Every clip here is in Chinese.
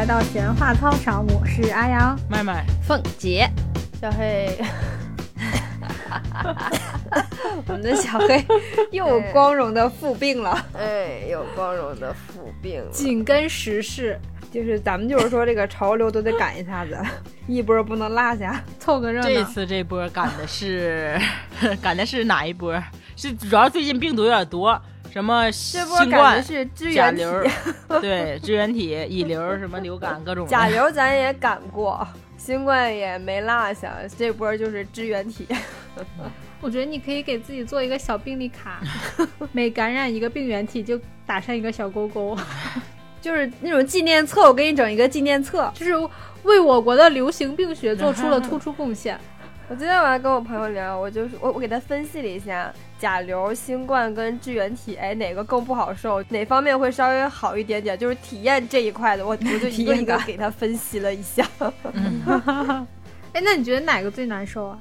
来到闲话操场，我是阿阳，麦麦，凤姐，小黑，我们的小黑又有光荣的复病了。哎，有光荣的复病了。紧跟时事，就是咱们就是说这个潮流都得赶一下子，一波不能落下。凑个热闹。这次这波赶的是 赶的是哪一波？是主要最近病毒有点多，什么这波赶新冠的、是支原体，对，支原体、乙流、什么流感各种。甲流咱也赶过，新冠也没落下，这波就是支原体。我觉得你可以给自己做一个小病历卡，每感染一个病原体就打上一个小勾勾，就是那种纪念册，我给你整一个纪念册。就是为我国的流行病学做出了突出贡献。我今天晚上跟我朋友聊，我就是我我给他分析了一下甲流、新冠跟支原体，哎，哪个更不好受，哪方面会稍微好一点点，就是体验这一块的，我我就 一个一个给他分析了一下。哎，那你觉得哪个最难受啊？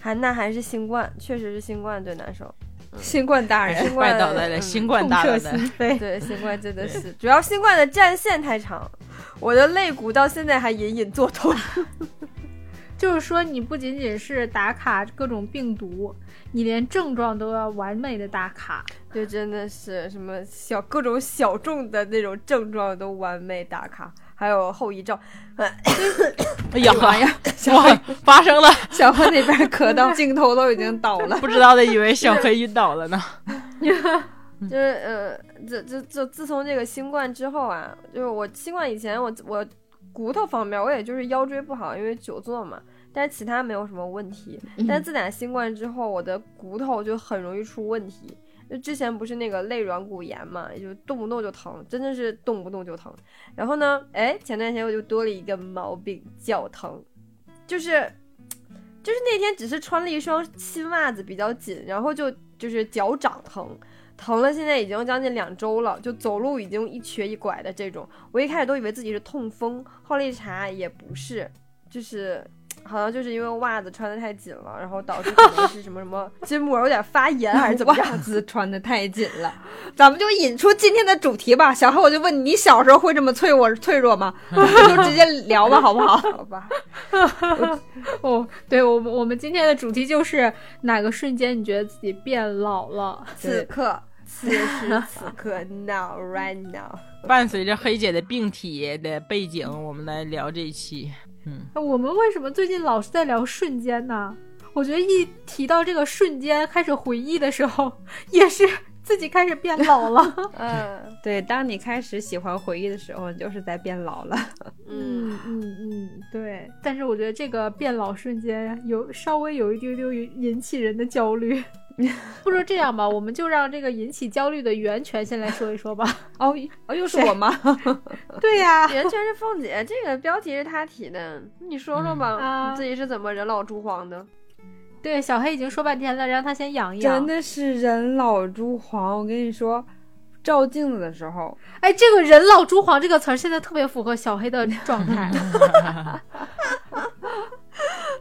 还那还是新冠，确实是新冠最难受。新冠大人，新冠怪倒在了，嗯新冠痛大人的。对，新冠真的是，主要新冠的战线太长，我的肋骨到现在还隐隐作痛。就是说，你不仅仅是打卡各种病毒，你连症状都要完美的打卡。对，真的是什么小各种小众的那种症状都完美打卡，还有后遗症。哎呀妈呀，哇，发生了！小黑那边咳到镜头都已经倒了。不知道的以为小黑晕倒了呢。就是呃，这这这自从这个新冠之后啊，就是我新冠以前我我骨头方面我也就是腰椎不好，因为久坐嘛，但是其他没有什么问题。但是自打新冠之后，我的骨头就很容易出问题。就之前不是那个肋软骨炎嘛，也就动不动就疼，真的是动不动就疼。然后呢，哎，前段时间我就多了一个毛病，脚疼，就是就是那天只是穿了一双新袜子比较紧，然后就就是脚掌疼。疼了，现在已经将近两周了，就走路已经一瘸一拐的这种。我一开始都以为自己是痛风，后来一查也不是，就是好像就是因为袜子穿的太紧了，然后导致可能是什么什么 筋膜有点发炎还是怎么样袜。子 穿的太紧了，咱们就引出今天的主题吧。小黑，我就问你，你小时候会这么脆弱脆弱吗？咱们就直接聊吧，好不好？好吧，哦，对，我们我们今天的主题就是哪个瞬间你觉得自己变老了？此刻，此时此刻，now right now。伴随着黑姐的病体的背景，我们来聊这一期。嗯，我们为什么最近老是在聊瞬间呢？我觉得一提到这个瞬间，开始回忆的时候，也是自己开始变老了。嗯对，当你开始喜欢回忆的时候，你就是在变老了。嗯，嗯嗯嗯，对。但是我觉得这个变老瞬间有稍微有一丢丢引起人的焦虑。不如这样吧，我们就让这个引起焦虑的源泉先来说一说吧。哦哦，又是我吗？对呀、源泉是凤姐，这个标题是她提的，你说说吧，自己是怎么人老珠黄的？对，小黑已经说半天了，让他先养一养。真的是人老珠黄。我跟你说，照镜子的时候，哎，这个“人老珠黄”这个词儿现在特别符合小黑的状态，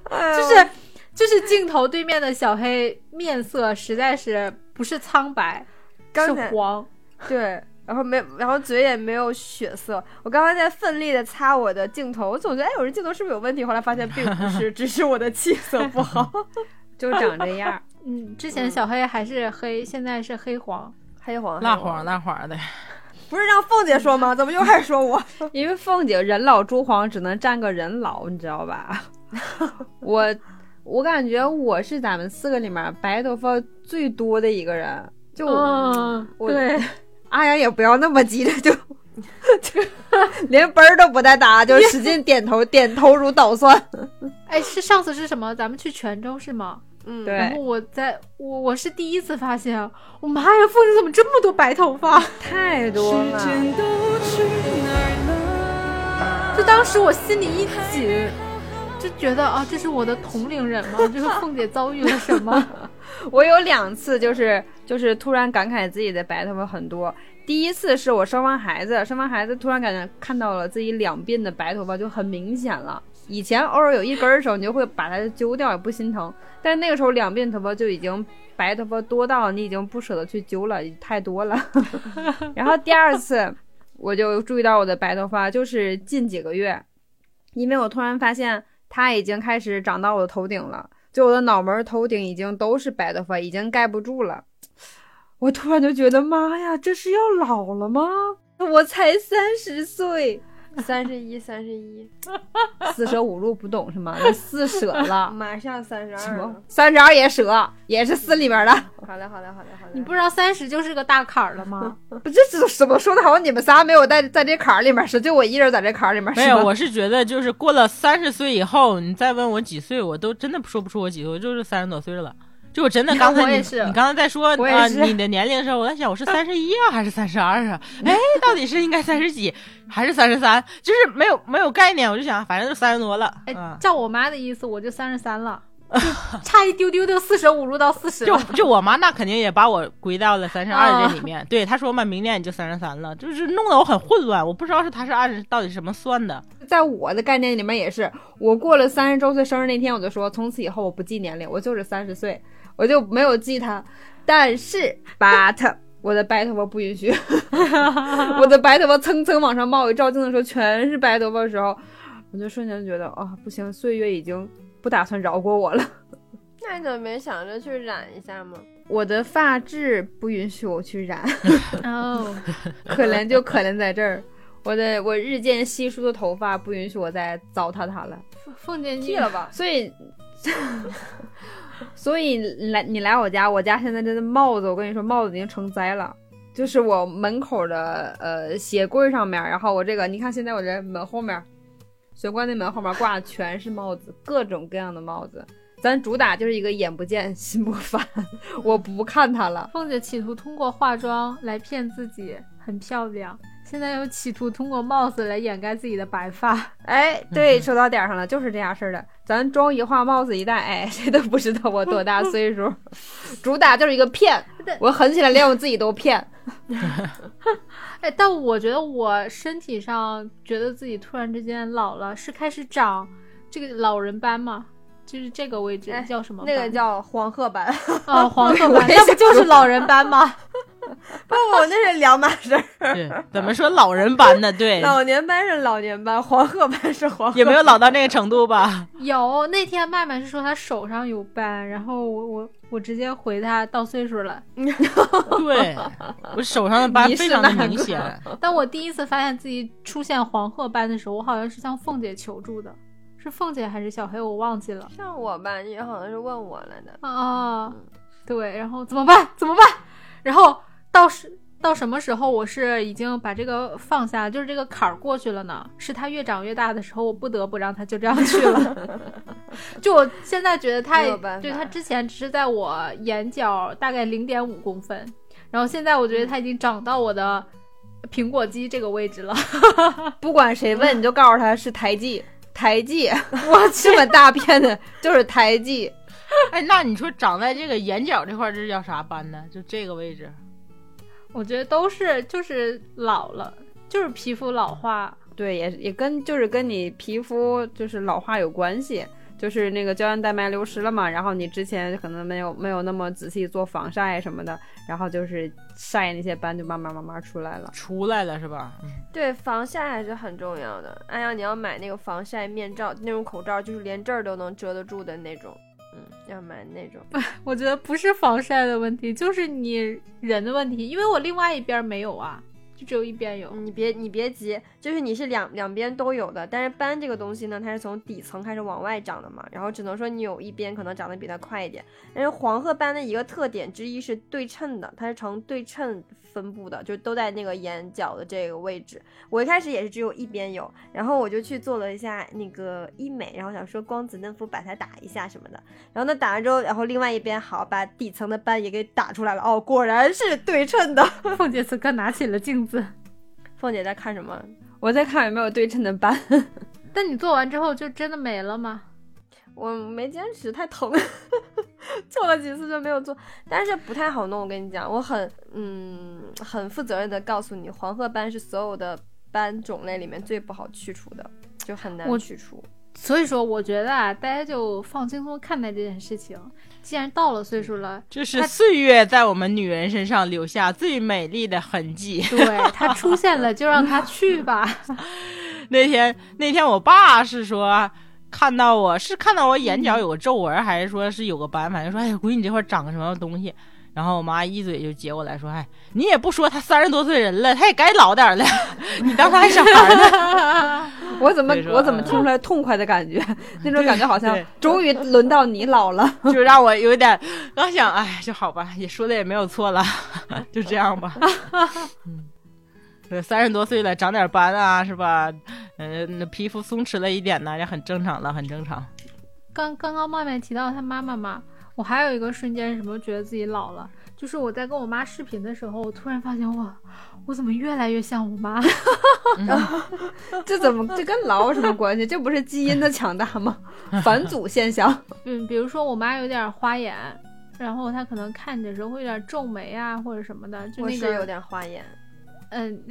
就是就是镜头对面的小黑面色实在是不是苍白，是黄。对，然后没，然后嘴也没有血色。我刚刚在奋力的擦我的镜头，我总觉得哎，我这镜头是不是有问题？后来发现并不是，只是我的气色不好。就长这样。嗯，之前小黑还是黑，现在是黑黄。黑黄蜡黄，蜡黄的。不是让凤姐说吗？怎么又开始说我？因为凤姐人老珠黄，只能占个人老，你知道吧？我我感觉我是咱们四个里面白头发最多的一个人。就嗯，我对，阿阳也不要那么急着就就 连奔儿都不带打，就使劲点头，点头如捣蒜。哎，是上次是什么？咱们去泉州是吗？嗯，对然后我在我我是第一次发现，我妈呀，凤姐怎么这么多白头发？太多了。就当时我心里一紧，就觉得啊，这是我的同龄人吗？就是凤姐遭遇了什么？我有两次就是就是突然感慨自己的白头发很多。第一次是我生完孩子，生完孩子突然感觉看到了自己两鬓的白头发就很明显了。以前偶尔有一根儿的时候，你就会把它揪掉，也不心疼。但是那个时候两鬓头发就已经白头发多到你已经不舍得去揪了，太多了。然后第二次，我就注意到我的白头发，就是近几个月，因为我突然发现它已经开始长到我的头顶了，就我的脑门、头顶已经都是白头发，已经盖不住了。我突然就觉得，妈呀，这是要老了吗？我才三十岁，三十一，三十一，四舍五入不懂是吗？那四舍了，马上三十二。三十二也舍，也是四里面的。好嘞，好嘞，好嘞，好嘞。你不知道三十就是个大坎儿了吗？不，这这什么说的？好像你们仨没有在在这坎儿里面是，就我一人在这坎儿里面是没有，我是觉得就是过了三十岁以后，你再问我几岁，我都真的说不出我几岁，我就是三十多岁了。就我真的刚才你你刚才在说啊、你的年龄的时候，我在想我是三十一啊还是三十二啊？哎，到底是应该三十几还是三十三？就是没有没有概念，我就想反正就三十多了。哎嗯，照我妈的意思，我就三十三了，差一丢丢就四舍五入到四十就了。就我妈那肯定也把我归到了三十二这里面。对，她说嘛，明年你就三十三了，就是弄得我很混乱，我不知道是她是按到底是什么算的。在我的概念里面也是，我过了三十周岁生日那天，我就说从此以后我不记年龄，我就是三十岁，我就没有记它。但是，but 我的白头发不允许，我的白头发蹭蹭往上冒，一照镜的时候全是白头发的时候，我就瞬间觉得啊、不行，岁月已经不打算饶过我了。那你怎么没想着去染一下吗？我的发质不允许我去染，哦，可怜就可怜在这儿。我的我日渐稀疏的头发不允许我再糟蹋它了。凤姐剃了吧。所以，所以来你来我家，我家现在这的帽子，我跟你说，帽子已经成灾了。就是我门口的呃鞋柜上面，然后我这个，你看现在我这门后面，玄关那门后面挂的全是帽子，各种各样的帽子。咱主打就是一个眼不见心不烦，我不看它了。凤姐企图通过化妆来骗自己很漂亮，现在又企图通过帽子来掩盖自己的白发。哎，对，说到点儿上了，就是这样式儿的。咱妆一化，帽子一戴，哎，谁都不知道我多大岁数。主打就是一个骗，我狠起来连我自己都骗。哎，但我觉得我身体上觉得自己突然之间老了，是开始长这个老人斑吗？就是这个位置哎叫什么斑？那个叫黄褐斑，哦黄褐斑，那不就是老人斑吗？不 不，那是两码事儿。对，怎么说老人斑呢？对，老年斑是老年斑，黄褐斑是黄褐。也没有老到那个程度吧？有那天麦麦是说她手上有斑，然后我我我直接回她到岁数了。对，我手上的斑非常的明显。当我第一次发现自己出现黄褐斑的时候，我好像是向凤姐求助的，是凤姐还是小黑，我忘记了。像我吧，你好像是问我来的。啊，对，然后怎么办？怎么办？然后到时到什么时候我是已经把这个放下，就是这个坎儿过去了呢？是他越长越大的时候，我不得不让他就这样去了。就我现在觉得它没有办法对他之前只是在我眼角大概零点五公分，然后现在我觉得他已经长到我的苹果肌这个位置了。不管谁问，你就告诉他是胎记，胎记。我这么大片的，就是胎记。哎，那你说长在这个眼角这块儿，这叫啥斑呢？就这个位置。我觉得都是就是老了，就是皮肤老化。对，也也跟就是跟你皮肤就是老化有关系，就是那个胶原蛋白流失了嘛，然后你之前可能没有没有那么仔细做防晒什么的，然后就是晒那些斑就慢慢慢慢出来了。出来了是吧？嗯对，防晒还是很重要的。哎呀，你要买那个防晒面罩，那种口罩，就是连这儿都能遮得住的那种。嗯，要买那种。我觉得不是防晒的问题，就是你人的问题，因为我另外一边没有啊，就只有一边有。你别你别急，就是你是两两边都有的，但是斑这个东西呢，它是从底层开始往外长的嘛，然后只能说你有一边可能长得比它快一点。但是黄褐斑的一个特点之一是对称的，它是呈对称分布的，就都在那个眼角的这个位置。我一开始也是只有一边有，然后我就去做了一下那个医美，然后想说光子嫩肤把它打一下什么的，然后呢打完之后，然后另外一边好把底层的斑也给打出来了，哦，果然是对称的。凤姐此刻拿起了镜子，凤姐在看什么？我在看有没有对称的斑，但你做完之后就真的没了吗？我没坚持，太疼，做了几次就没有做，但是不太好弄。我跟你讲，我很嗯很负责任的告诉你，黄褐斑是所有的斑种类里面最不好去除的，就很难去除。所以说，我觉得啊，大家就放轻松看待这件事情。既然到了岁数了，这是岁月在我们女人身上留下最美丽的痕迹。对它出现了，就让它去吧。那天那天我爸是说看到我是看到我眼角有个皱纹，还是说是有个斑，反正说哎，估计你这块长个什么东西。然后我妈一嘴就接过来说：“哎，你也不说他三十多岁人了，他也该老点了，你当他还小孩呢？我怎么我怎么听出来痛快的感觉？那种感觉好像终于轮到你老了。就让我有点刚想，哎，就好吧，也说的也没有错了，就这样吧。嗯，对，三十多岁了，长点斑啊，是吧？嗯、那皮肤松弛了一点呢，也很正常了，很正常。刚刚刚麦麦提到她妈妈嘛，我还有一个瞬间什么觉得自己老了，就是我在跟我妈视频的时候，我突然发现哇，我怎么越来越像我妈？这怎么这跟老有什么关系？这不是基因的强大吗？返祖现象。嗯，比如说我妈有点花眼，然后她可能看你的时候会有点皱眉啊或者什么的，就那我是有个点花眼，嗯，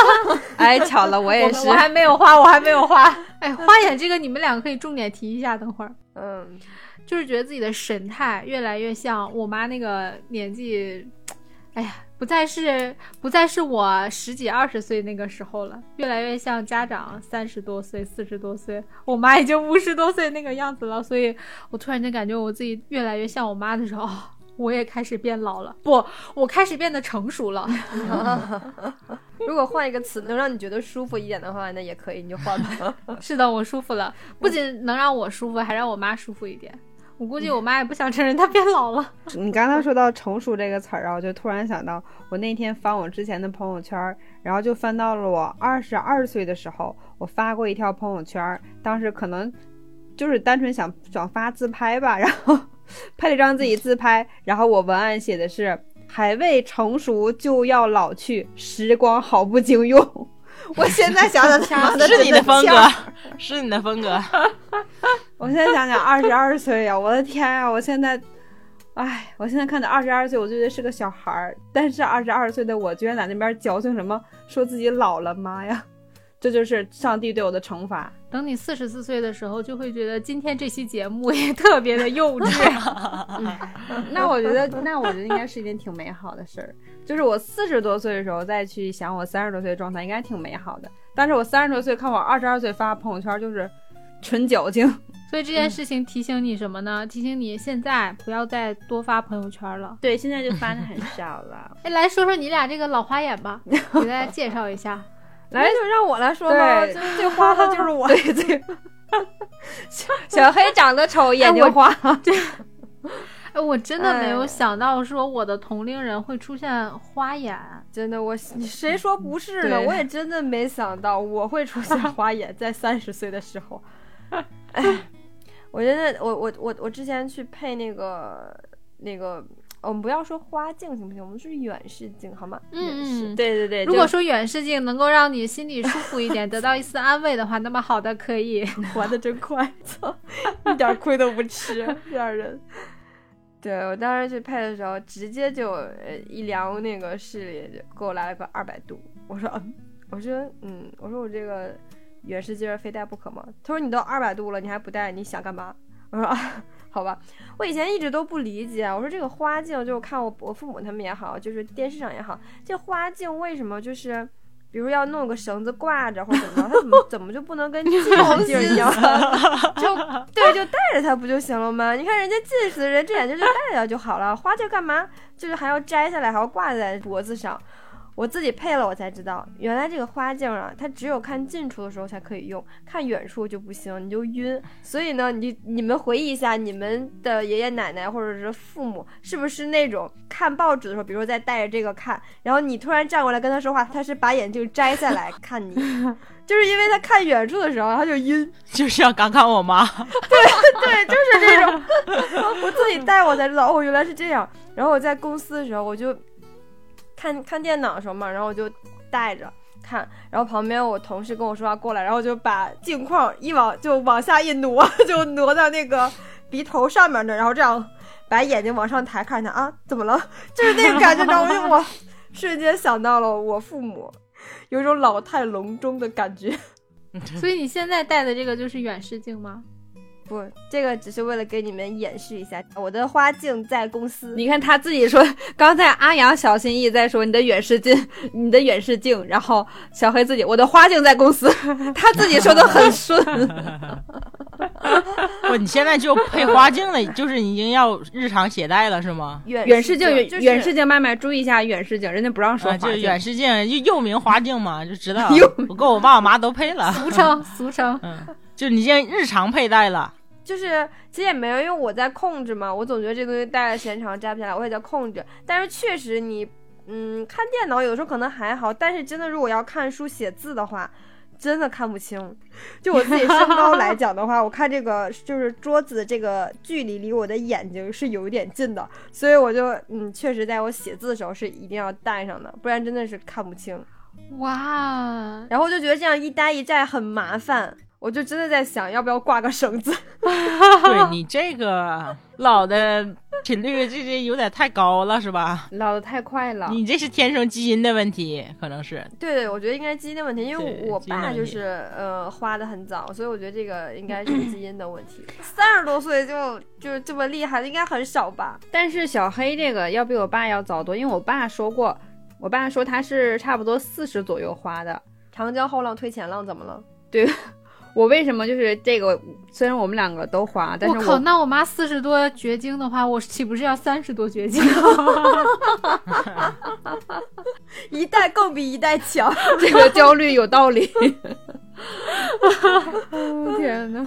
哎，巧了，我也是我我。还没有花，我还没有花。哎，花眼这个你们两个可以重点提一下，等会儿。嗯，就是觉得自己的神态越来越像我妈那个年纪，哎呀，不再是不再是我十几二十岁那个时候了，越来越像家长三十多岁、四十多岁，我妈已经五十多岁那个样子了，所以我突然间感觉我自己越来越像我妈的时候。哦我也开始变老了，不，我开始变得成熟了。如果换一个词能让你觉得舒服一点的话，那也可以，你就换吧。是的，我舒服了，不仅能让我舒服，还让我妈舒服一点。我估计我妈也不想承认她变老了。你刚才说到“成熟”这个词儿啊，我就突然想到，我那天翻我之前的朋友圈儿，然后就翻到了我二十二岁的时候，我发过一条朋友圈儿，当时可能就是单纯想想发自拍吧，然后拍了一张自己自拍，然后我文案写的是“还未成熟就要老去，时光好不经用”。我现在想想，他妈的是你的风格，是你的风格。我现在想想，二十二岁呀，我的天呀！我现在，哎，我现在看到二十二岁，我就觉得是个小孩儿。但是二十二岁的我，居然在那边矫情什么，说自己老了，妈呀！这就是上帝对我的惩罚。等你四十四岁的时候，就会觉得今天这期节目也特别的幼稚。那我觉得，那我觉得应该是一件挺美好的事儿。就是我四十多岁的时候再去想我三十多岁的状态，应该挺美好的。但是我三十多岁看我二十二岁发朋友圈，就是纯矫情。所以这件事情提醒你什么呢？提醒你现在不要再多发朋友圈了。对，现在就发的很少了。哎，来说说你俩这个老花眼吧，给大家介绍一下。来，就让我来说吧，对最最花的就是我。对对，小小黑长得丑，眼睛花。哎，我真的 没有哎想到说我的同龄人会出现花眼。真的，我你谁说不是呢？对我也真的没想到我会出现花眼，在三十岁的时候。哎，我真的，我我我我之前去配那个那个，我们不要说花镜行不行？我们是远视镜好吗？远视嗯，对对对，如果说远视镜能够让你心里舒服一点，得到一丝安慰的话，那么好的可以。活的真快，操，一点亏都不吃，这样人。对我当时去配的时候，直接就呃一量那个视力，就给我来了个二百度。我说嗯，我说嗯，我说我这个远视镜非戴不可吗？他说你都二百度了，你还不戴，你想干嘛？我说啊，好吧。我以前一直都不理解，我说这个花镜，就看我我父母他们也好，就是电视上也好，这花镜为什么就是？比如要弄个绳子挂着或者怎么着，它怎么怎么就不能跟 近视镜一样？就对，就戴着它不就行了吗？你看人家近视的人，这眼镜就戴着就好了，花镜干嘛？就是还要摘下来，还要挂在脖子上。我自己配了，我才知道，原来这个花镜啊，它只有看近处的时候才可以用，看远处就不行，你就晕。所以呢，你你们回忆一下，你们的爷爷奶奶或者是父母，是不是那种看报纸的时候，比如说在带着这个看，然后你突然站过来跟他说话，他是把眼镜摘下来看你，就是因为他看远处的时候他就晕。就是要感慨我妈，对对，就是这种。我自己戴我才知道，哦，原来是这样。然后我在公司的时候，我就看看电脑的时候嘛，然后我就戴着看，然后旁边我同事跟我说话过来，然后我就把镜框一往就往下一挪，就挪到那个鼻头上面的，然后这样把眼睛往上抬，看一下啊，怎么了？就是那个感觉，然后我就我瞬间想到了我父母，有一种老态龙钟的感觉。所以你现在戴的这个就是远视镜吗？不，这个只是为了给你们演示一下，我的花镜在公司。你看他自己说，刚才阿阳小心翼翼在说你的远视镜，你的远视镜，然后小黑自己我的花镜在公司，他自己说的很顺。不，你现在就配花镜了，就是已经要日常携带了是吗？远远视镜，远就是远视镜，麦麦注意一下远视镜，人家不让说啊，就是。远视镜，又又名花镜嘛，就知道又。我跟我爸我妈都配了，俗称俗称。嗯，就你现在日常佩戴了。就是其实也没有，因为我在控制嘛，我总觉得这东西戴的时间长摘不下来，我也在控制。但是确实你，嗯，看电脑有时候可能还好，但是真的如果要看书写字的话，真的看不清。就我自己身高来讲的话，我看这个就是桌子的这个距离离我的眼睛是有一点近的，所以我就嗯，确实在我写字的时候是一定要戴上的，不然真的是看不清。哇，然后我就觉得这样一戴一摘很麻烦。我就真的在想，要不要挂个绳子？对你这个老的频率，这这有点太高了，是吧？老的太快了，你这是天生基因的问题，可能是。对对，我觉得应该基因的问题，因为我爸就是呃花的很早，所以我觉得这个应该是 基因的问题。三十多岁就就这么厉害的，应该很少吧？但是小黑这个要比我爸要早多，因为我爸说过，我爸说他是差不多四十左右花的。长江后浪推前浪，怎么了？我为什么就是这个？虽然我们两个都花，但是我靠，那我妈四十多绝经的话，我岂不是要三十多绝经？一代更比一代强。这个焦虑有道理。天呐，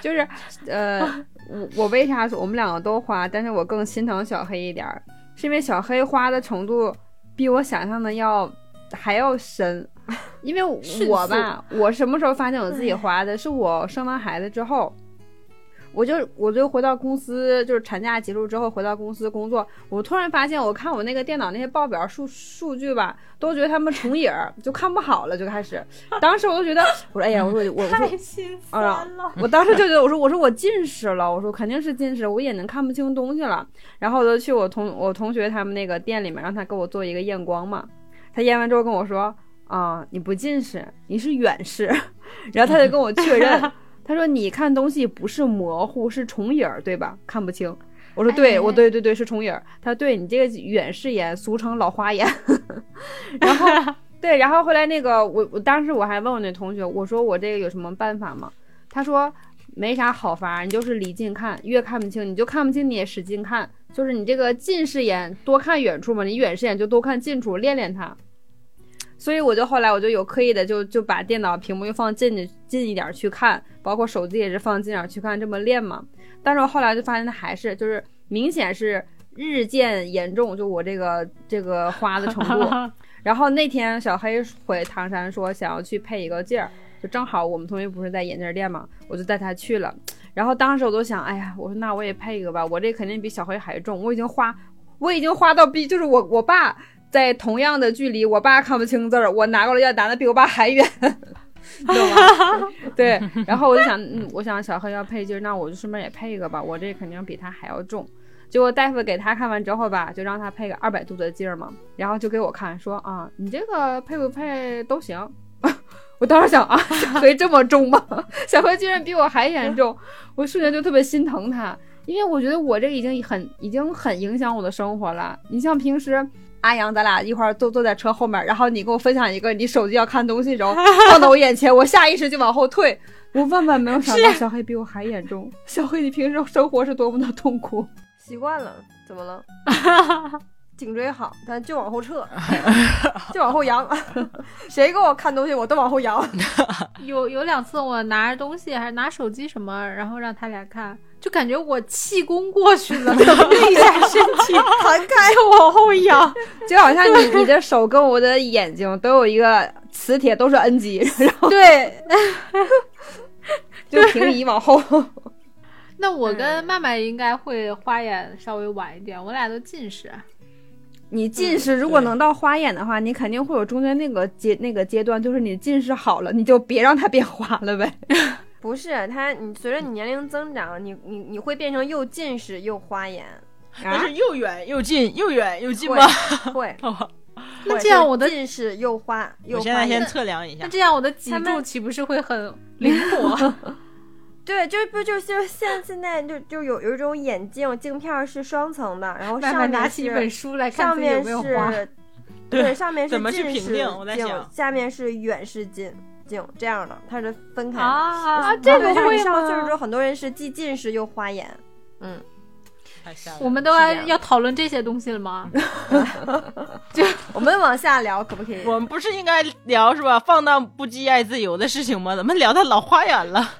就是呃，我我为啥说我们两个都花，但是我更心疼小黑一点儿，是因为小黑花的程度比我想象的要还要深。因为我吧，我什么时候发现我自己花的？是我生完孩子之后，我就我就回到公司，就是产假结束之后回到公司工作，我突然发现，我看我那个电脑那些报表数数据吧，都觉得他们重影儿，就看不好了，就开始。当时我就觉得，我说哎呀，我说我我说太心酸了。我当时就觉得，我说我说我近视了，我说肯定是近视，我眼睛看不清东西了。然后我就去我同我同学他们那个店里面，让他给我做一个验光嘛。他验完之后跟我说，啊，你不近视，你是远视。然后他就跟我确认，他说你看东西不是模糊，是重影儿，对吧？看不清。我说对，哎我对对对是重影儿。他说对你这个远视眼，俗称老花眼。然后 对，然后后来那个我我当时我还问我那同学，我说我这个有什么办法吗？他说没啥好法，你就是离近看，越看不清你就看不清，你也使劲看，就是你这个近视眼多看远处嘛，你远视眼就多看近处，练练它。所以我就后来我就有刻意的就就把电脑屏幕又放近的近一点去看，包括手机也是放近点去看，这么练嘛。但是我后来就发现它还是就是明显是日渐严重，就我这个这个花的程度。然后那天小黑回唐山说想要去配一个镜儿，就正好我们同学不是在眼镜店嘛，我就带他去了。然后当时我都想，哎呀，我说那我也配一个吧，我这肯定比小黑还重，我已经花，我已经花到比就是我我爸在同样的距离，我爸看不清字儿，我拿过来要拿的比我爸还远。懂吗？对，然后我就想，嗯，我想小黑要配镜儿，那我就顺便也配一个吧，我这肯定比他还要重。结果大夫给他看完之后吧，就让他配个二百度的镜儿嘛，然后就给我看说啊，你这个配不配都行。我当时想啊，小黑这么重吗？小黑居然比我还严重，我瞬间就特别心疼他，因为我觉得我这已经很已经很影响我的生活了。你像平时阿阳，咱俩一块儿坐坐在车后面，然后你给我分享一个你手机要看东西的时候放到我眼前，我下意识就往后退。我万万没有想到小黑比我还严重。小黑，你平时生活是多么的痛苦？习惯了，怎么了？颈椎好，但就往后撤，就往后扬。谁给我看东西，我都往后扬。有有两次我拿着东西还是拿手机什么，然后让他俩看，就感觉我气功过去了，腾的一下身体 弹开往后仰。就好像你你的手跟我的眼睛都有一个磁铁，都是 N 级，然后对，就平移往后。那我跟麦麦应该会花眼稍微晚一点，我俩都近视。你近视如果能到花眼的话，你肯定会有中间那个阶那个阶段，就是你近视好了，你就别让它变花了呗。不是他，你随着你年龄增长，你你你会变成又近视又花眼，那是又远又近，又远又近会吗？会。那这样我的近视又花又我现在先花眼。测量一下那，这样我的脊柱岂不是会很灵活？对，就是不就是就是现现在就就有有一种眼镜镜片儿是双层的，然后慢上面慢拿起一本是书来看自己有上面没有花。是，对，上面是近视镜想下面是远视镜镜这样的，它是分开的。啊这个就是会你上岁数吗之后，很多人是既近视又花眼。嗯，太吓我们都要讨论这些东西了吗？就 我们往下聊可不可以？我们不是应该聊是吧？放荡不羁爱自由的事情吗？怎么聊到老花眼了？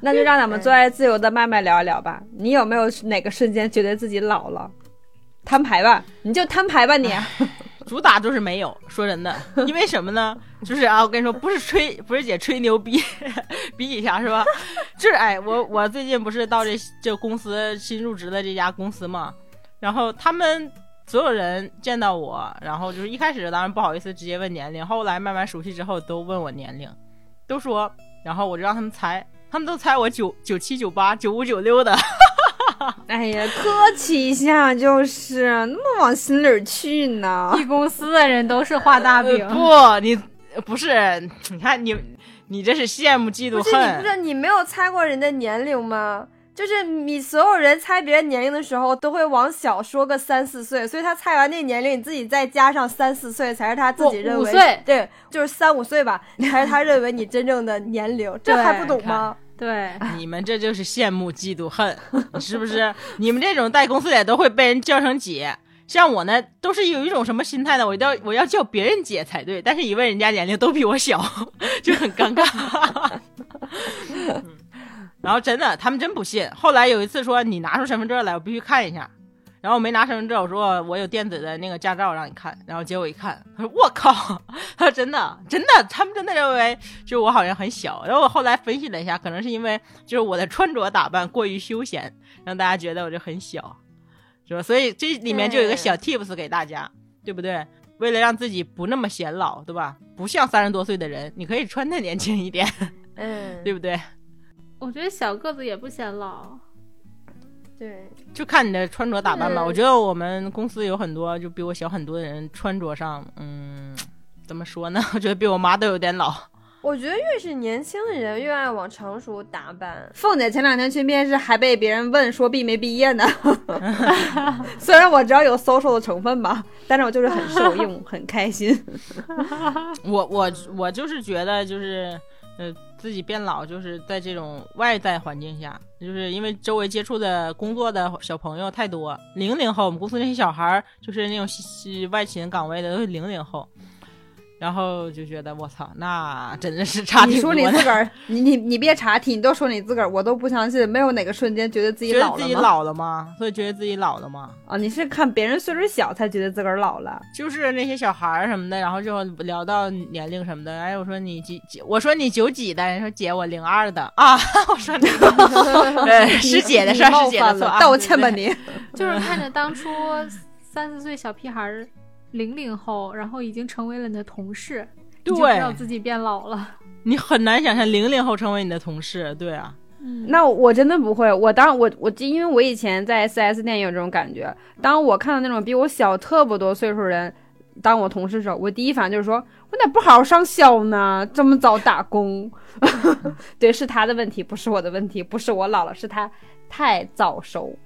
那就让咱们最爱自由的麦麦聊一聊吧。你有没有哪个瞬间觉得自己老了？摊牌吧，你就摊牌吧你。主打就是没有，说真的，因为什么呢？就是啊，我跟你说，不是吹，不是姐吹牛逼，比一下是吧？就是哎，我我最近不是到这这公司新入职的这家公司嘛，然后他们所有人见到我，然后就是一开始当然不好意思直接问年龄，后来慢慢熟悉之后都问我年龄，都说，然后我就让他们猜，他们都猜我九九七九八九五九六的，哎呀，客气一下就是，那么往心里去呢。一公司的人都是画大饼，呃不，你不是，你看你你这是羡慕嫉妒不是你恨不，是你没有猜过人的年龄吗？就是你所有人猜别人年龄的时候，都会往小说个三四岁，所以他猜完那年龄，你自己再加上三四岁，才是他自己认为五五岁对，就是三五岁吧，才是他认为你真正的年龄，这还不懂吗？对，你们这就是羡慕嫉妒恨，是不是？你们这种带公司里都会被人叫成姐。像我呢，都是有一种什么心态呢？我要我要叫别人姐才对，但是一问人家年龄都比我小，就很尴尬。然后真的，他们真不信。后来有一次说你拿出身份证来，我必须看一下。然后我没拿身份证，我说我有电子的那个驾照让你看。然后结果一看，他说我靠，他说真的真的，他们真的认为就我好像很小。然后我后来分析了一下，可能是因为就是我的穿着打扮过于休闲，让大家觉得我就很小，是吧？所以这里面就有一个小 tips 给大家，对不对？为了让自己不那么显老，对吧？不像三十多岁的人，你可以穿的年轻一点，嗯，对不对？我觉得小个子也不显老。对，就看你的穿着打扮吧。我觉得我们公司有很多就比我小很多的人，穿着上，嗯，怎么说呢？我觉得比我妈都有点老。我觉得越是年轻的人，越爱往成熟打扮。凤姐前两天去面试，还被别人问说毕没毕业呢。虽然我知道有 social 的成分吧，但是我就是很受用，很开心。我我我就是觉得就是。呃，自己变老就是在这种外在环境下，就是因为周围接触的工作的小朋友太多。零零后，我们公司那些小孩儿就是那种外勤岗位的都是零零后，然后就觉得我操，那真的是差你说挺多的。你自个儿，你你你别查题，你都说你自个儿，我都不相信，没有哪个瞬间觉得自己觉得自己老了吗？所以觉得自己老了吗？啊，你是看别人岁数小才觉得自个儿老了。就是那些小孩儿什么的，然后就聊到年龄什么的。哎，我说你几几？我说你九几的？人说姐我零二的啊。我说你 对是姐的事儿，是姐的错道歉吧对。你。就是看着当初三四岁小屁孩儿，零零后，然后已经成为了你的同事，你就知道，自己变老了。你很难想象零零后成为你的同事，对啊，嗯，那我真的不会，我当我我因为我以前在 4S 店也有这种感觉，当我看到那种比我小特别多岁数人当我同事的时候，我第一反应就是说，我咋不好好上校呢？这么早打工？对，是他的问题，不是我的问题，不是我老了，是他太早熟。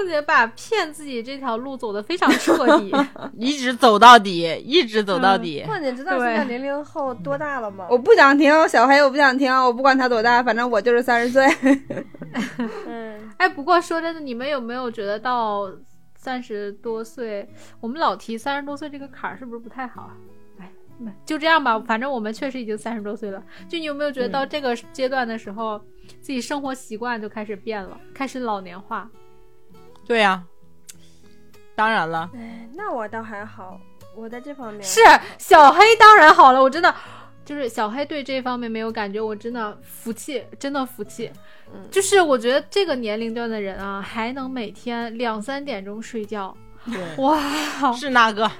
凤姐把骗自己这条路走得非常彻底。一直走到底，一直走到底。哇，你知道现在零零后多大了吗？我不想听小黑，我不想听，我不管他多大，反正我就是三十岁。嗯，哎，不过说真的，你们有没有觉得到三十多岁，我们老提三十多岁这个坎儿，是不是不太好啊？哎，就这样吧，反正我们确实已经三十多岁了。就你有没有觉得到这个阶段的时候，自己生活习惯就开始变了，开始老年化？对呀、当然了，哎，那我倒还好，我在这方面是小黑当然好了，我真的就是小黑对这方面没有感觉，我真的服气，真的服气。嗯就是我觉得这个年龄段的人啊，还能每天两三点钟睡觉，哇！是那个，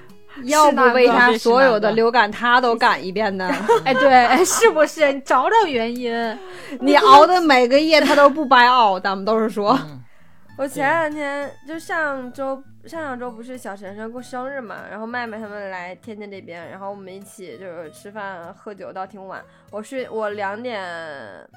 要不为他是哪个所有的流感他都赶一遍呢？哎，对，哎，是不是？你找找原因。你熬的每个夜他都不白熬，咱们都是说。嗯，我前两天就上周上上周不是小晨晨过生日嘛，然后麦麦他们来天津这边，然后我们一起就是吃饭喝酒到挺晚。我睡我两点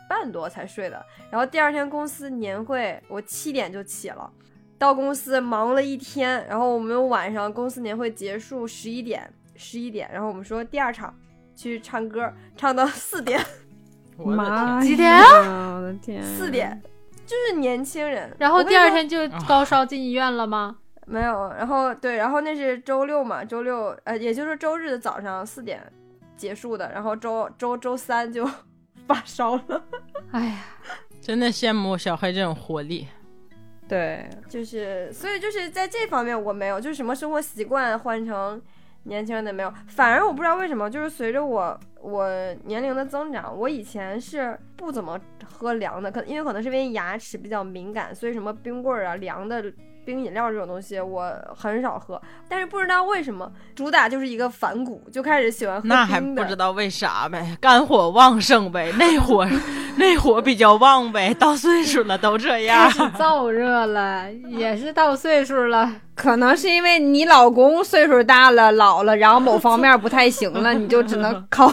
半多才睡的，然后第二天公司年会我七点就起了，到公司忙了一天，然后我们晚上公司年会结束十一点十一点，然后我们说第二场去唱歌，唱到四点。我的妈呀！几点啊？我的天，四点，就是年轻人。然后第二天就高烧进医院了吗？没有，然后对，然后那是周六嘛，周六呃，也就是周日的早上四点结束的，然后周周周三就 发烧了，哎呀，真的羡慕小黑这种活力。对，就是所以就是在这方面我没有，就是什么生活习惯换成年轻人的没有，反而我不知道为什么，就是随着我我年龄的增长，我以前是不怎么喝凉的，可因为可能是因为牙齿比较敏感，所以什么冰棍儿啊、凉的冰饮料这种东西我很少喝，但是不知道为什么主打就是一个反骨，就开始喜欢喝那还冰的不知道为啥呗，肝火旺盛呗，内火 内火比较旺呗，到岁数了都这样燥 热了，也是到岁数了。可能是因为你老公岁数大了、老了，然后某方面不太行了，你就只能 靠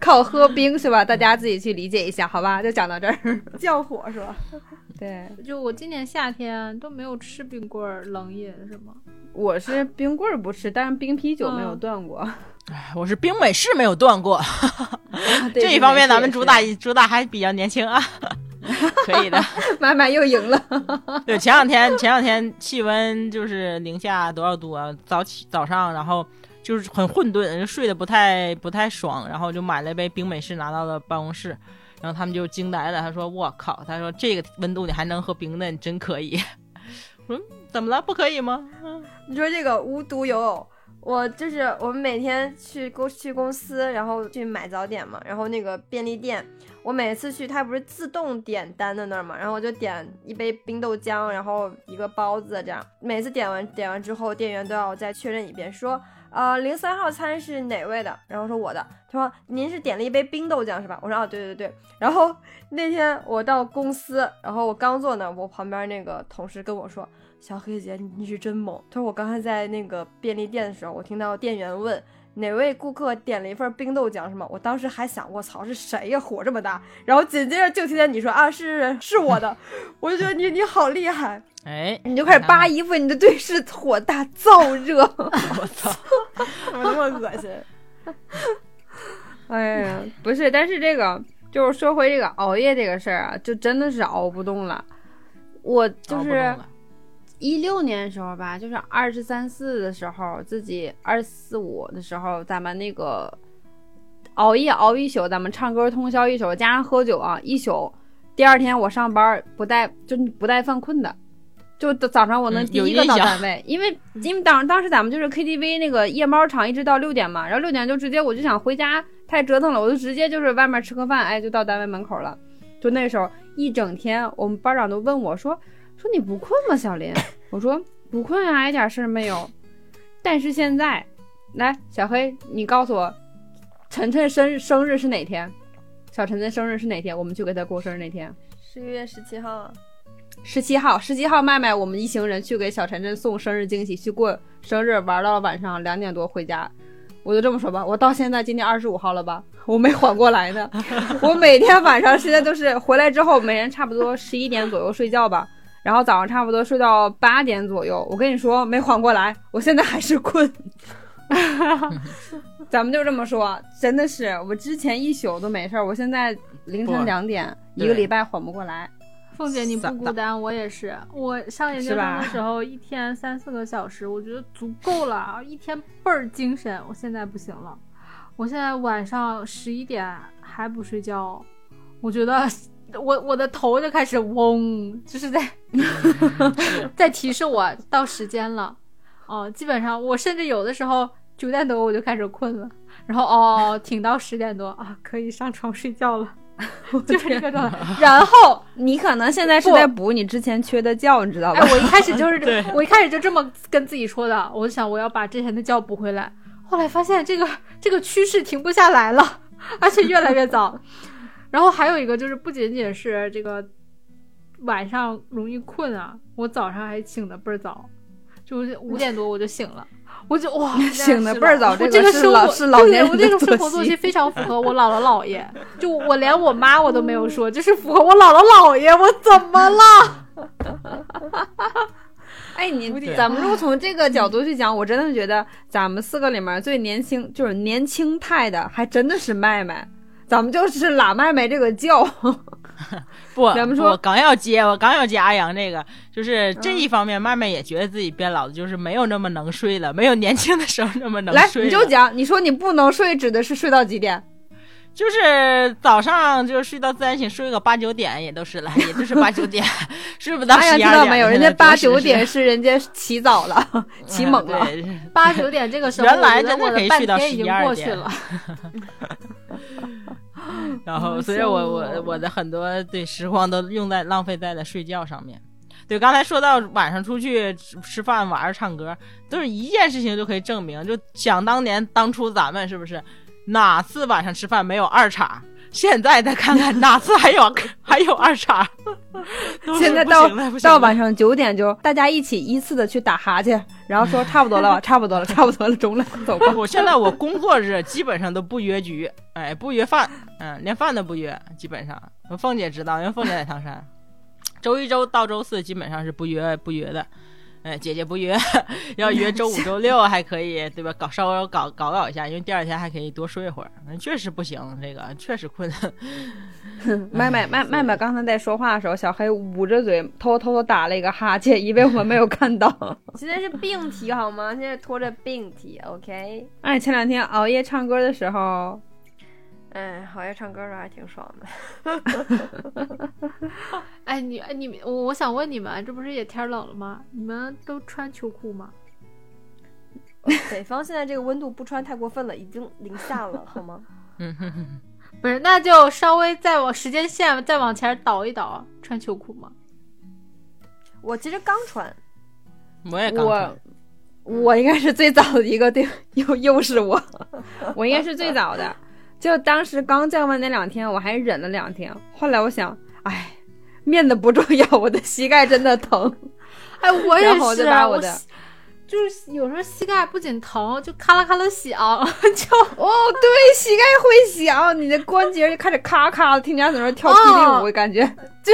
靠喝冰是吧？大家自己去理解一下，好吧？就讲到这儿。降火是吧？对，就我今年夏天都没有吃冰棍儿、冷饮是吗？我是冰棍儿不吃，但是冰啤酒没有嗯断过。哎我是冰美式没有断过，对这一方面咱们主打冰主打还比较年轻啊，可以的。美式麦麦又赢了。对，前两天前两天气温就是零下多少度啊？早起早上，然后就是很混沌，睡得不太不太爽，然后就买了一杯冰美式拿到了办公室，然后他们就惊呆了，他说：“我靠！”他说：“这个温度你还能喝冰的，你真可以。”嗯：“怎么了？不可以吗？”你说这个无独有偶，我就是我们每天去公去公司，然后去买早点嘛，然后那个便利店，我每次去它不是自动点单的那儿嘛，然后我就点一杯冰豆浆，然后一个包子这样，每次点完点完之后，店员都要再确认一遍，说。呃，零三号餐是哪位的？然后说我的。他说您是点了一杯冰豆浆是吧？我说啊，对对对。然后那天我到公司，然后我刚坐那，我旁边那个同事跟我说，小黑姐，你你是真猛。他说我刚才在那个便利店的时候，我听到店员问哪位顾客点了一份冰豆浆是吗？我当时还想，我操，是谁呀？火这么大。然后紧接着就听见你说啊，是是我的，我就觉得你你好厉害，哎，你就开始扒衣服，你的对视火大燥热。我操！恶心？哎呀，不是，但是这个就是说回这个熬夜这个事儿啊，就真的是熬不动了。我就是一六年的时候吧，就是二十三四的时候，自己二四五的时候，咱们那个熬夜熬一宿，咱们唱歌通宵一宿，加上喝酒啊一宿。第二天我上班不带就不带犯困的，就早上我能嗯第一个到单位，因为因为当当时咱们就是 KTV 那个夜猫场一直到六点嘛，然后六点就直接我就想回家，太折腾了，我就直接就是外面吃个饭，哎，就到单位门口了。就那时候一整天，我们班长都问我说说你不困吗，小林？我说不困啊，一点事儿没有。但是现在，来小黑，你告诉我，晨晨生日生日是哪天？小晨晨生日是哪天？我们去给他过生日那天。十一月十七号啊，十七号，十七号，麦麦，我们一行人去给小晨晨送生日惊喜，去过生日，玩到了晚上两点多回家。我就这么说吧，我到现在今天二十五号了吧，我没缓过来呢。我每天晚上现在都是回来之后，每人差不多十一点左右睡觉吧，然后早上差不多睡到八点左右。我跟你说，没缓过来，我现在还是困。咱们就这么说，真的是我之前一宿都没事儿，我现在凌晨不两点，一个礼拜缓不过来。凤姐，你不孤单，我也是。我上研究生的时候，一天三四个小时，我觉得足够了，一天倍儿精神。我现在不行了，我现在晚上十一点还不睡觉，我觉得我我的头就开始嗡，就是在 在提示我到时间了。哦，基本上我甚至有的时候九点多我就开始困了，然后哦挺到十点多啊，可以上床睡觉了，就是这个状态。然后你可能现在是在补你之前缺的觉，你知道吧？哎，我一开始就 是对我一开始就这么跟自己说的，我想我要把之前的觉补回来。后来发现这个这个趋势停不下来了，而且越来越早。然后还有一个就是不仅仅是这个晚上容易困啊，我早上还醒的倍儿早，就是五点多我就醒了，我就哇，醒的倍儿早，我这这个生活是老年人我这个生活作息息。非常符合我姥姥姥爷，就我连我妈我都没有说，就是符合我姥姥姥爷，我怎么了？哎，你咱们如果从这个角度去讲，我真的觉得咱们四个里面最年轻，就是年轻态的，还真的是麦麦。咱们就是拉麦麦这个觉，不，咱们说我刚要接，我刚要接阿阳这个，就是这一方面，慢慢也觉得自己变老了，就是没有那么能睡了，没有年轻的时候那么能来睡来。你就讲，你说你不能睡，指的是睡到几点？就是早上就是睡到自然醒，睡个八九点也都是了，也就是八九点，睡不到大家十二点。知道没有？人家八九点是人家起早了，起猛了。八九点这个时候，原来的我的半可以睡到天已经12点过去了。然后，所以我我我的很多对时光都用在浪费在了睡觉上面。对，刚才说到晚上出去吃吃饭、玩儿、唱歌，都是一件事情就可以证明。就想当年当初咱们是不是哪次晚上吃饭没有二茬？现在再看看哪次还有还有二茬？现在到到晚上九点就大家一起依次的去打哈欠，然后说差不多了吧，差不多了，差不多了，中了，走吧。我现在我工作日基本上都不约局，哎，不约饭，嗯，连饭都不约，基本上。凤姐知道，因为凤姐在唐山，周一周到周四基本上是不约不约的。哎，姐姐不约，要约周五、周六还可以，对吧？搞稍微搞搞搞一下，因为第二天还可以多睡会儿。嗯确实不行，这个确实困。麦麦麦麦麦刚才在说话的时候，小黑捂着嘴，偷偷偷打了一个哈欠，以为我们没有看到。现在是病体好吗？现在拖着病体，OK。哎，前两天熬夜唱歌的时候，哎，好夜唱歌的时候还挺爽的。哎，你哎你们，我我想问你们，这不是也天冷了吗？你们都穿秋裤吗？北方现在这个温度不穿太过分了，已经零下了，好吗？嗯哼哼，不是，那就稍微再往时间线再往前倒一倒，穿秋裤吗？我其实刚穿，我也刚穿我应该是最早的一个，对，又又是我，我应该是最早的。就当时刚降温那两天，我还忍了两天。后来我想，哎，面子不重要，我的膝盖真的疼。哎，我也然后我是，就把我的膝就是有时候膝盖不仅疼，就咔啦咔啦响，就哦，对，膝盖会响，你的关节就开始咔咔的，听见在那跳霹雳舞，哦感觉。就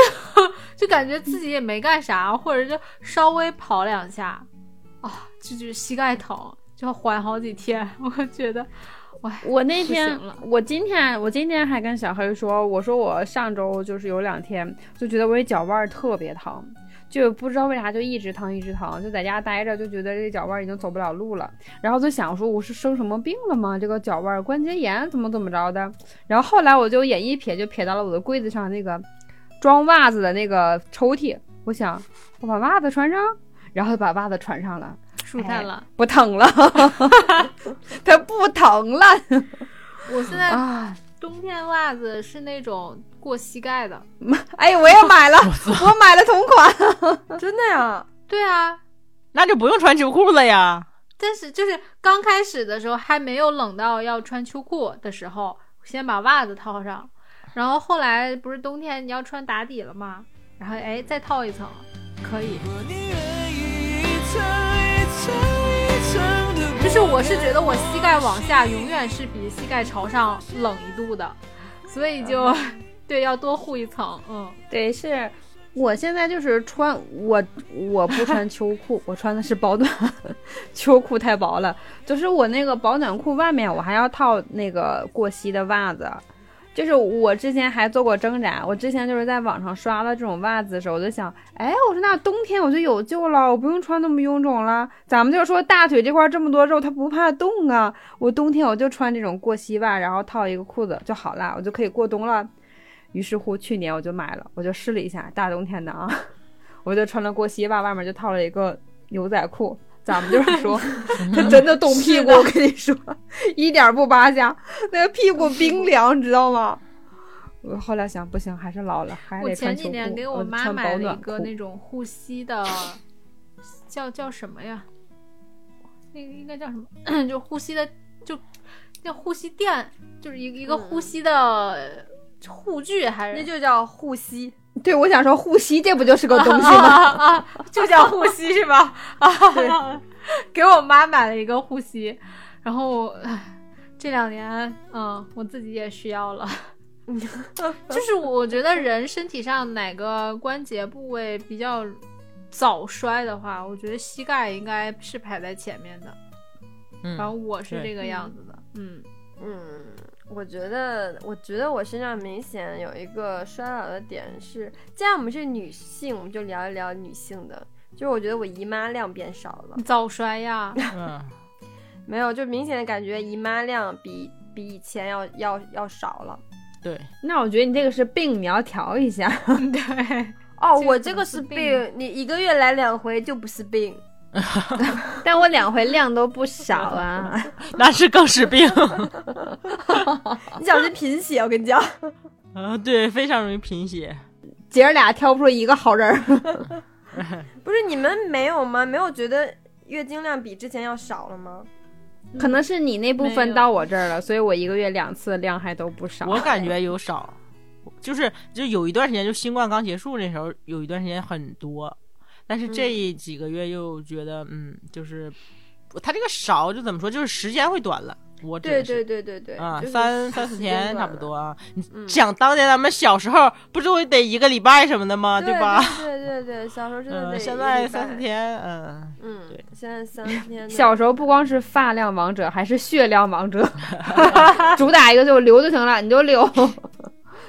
就感觉自己也没干啥，或者就稍微跑两下，啊，就就是膝盖疼，就要缓好几天。我觉得，哇，我那天我今天，我今天还跟小黑说，我说我上周就是有两天就觉得我这脚腕儿特别疼，就不知道为啥就一直疼一直疼，就在家待着就觉得这脚腕儿已经走不了路了，然后就想说我是生什么病了吗？这个脚腕儿关节炎怎么怎么着的？然后后来我就眼一瞥就瞥到了我的柜子上那个装袜子的那个抽屉，我想我把袜子穿上，然后把袜子穿上了。舒坦了。不疼了，它不疼了我现在啊！冬天袜子是那种过膝盖的。哎，我也买了，我买了同款。真的呀？对啊，那就不用穿秋裤了呀。但是就是刚开始的时候还没有冷到要穿秋裤的时候，先把袜子套上，然后后来不是冬天你要穿打底了吗？然后哎再套一层，可以。就是我是觉得我膝盖往下永远是比膝盖朝上冷一度的，所以就 对要多护一层。嗯，对，是我现在就是穿我我不穿秋裤，我穿的是保暖，秋裤太薄了。就是我那个保暖裤外面我还要套那个过膝的袜子。就是我之前还做过挣扎，我之前就是在网上刷了这种袜子的时候，我就想，哎，我说那冬天我就有救了，我不用穿那么臃肿了。咱们就说大腿这块这么多肉，它不怕冻啊。我冬天我就穿这种过膝袜，然后套一个裤子就好了，我就可以过冬了。于是乎，去年我就买了，我就试了一下，大冬天的啊，我就穿了过膝袜，外面就套了一个牛仔裤。咱们就是说，他真的冻屁股，我跟你说，一点不扒瞎，那个屁股冰 凉，你知道吗？我后来想，不行，还是老了，还是我。前几年给我我妈买了一个裤那种护膝的，叫叫什么呀？那个应该叫什么？就护膝的，就叫护膝垫，就是一个一个护膝的护具，还是那就叫护膝。对，我想说护膝，这不就是个东西啊吗？啊啊！就叫护膝是吧？啊，给我妈买了一个护膝，然后唉这两年，嗯，我自己也需要了。就是我觉得人身体上哪个关节部位比较早衰的话，我觉得膝盖应该是排在前面的。嗯然后我是这个样子的，嗯嗯，我觉得，我觉得我身上明显有一个衰老的点是，既然我们是女性，我们就聊一聊女性的。就是我觉得我姨妈量变少了，早衰呀，嗯，没有，就明显的感觉姨妈量比比以前要要要少了。对，那我觉得你这个是病，你要调一下。对，哦，这我这个是病，你一个月来两回就不是病。但我两回量都不少啊。那是更是病。你小心贫血，我跟你讲。啊，对，非常容易贫血。姐儿俩挑不出一个好人儿。不是你们没有吗？没有觉得月经量比之前要少了吗？可能是你那部分到我这儿了，所以我一个月两次量还都不少。我感觉有少，就是就有一段时间，就新冠刚结束那时候，有一段时间很多，但是这几个月又觉得，嗯，就是他这个少就怎么说，就是时间会短了。我指对对对对对，啊，就是三三四天差不多。啊。你嗯想当年咱们小时候不就得一个礼拜什么的吗？对吧？对对对对，小时候真的嗯，得现在。三四天，嗯，嗯，对，现在三四天。小时候不光是发量王者，还是血量王者，主打一个就留就行了，你就留，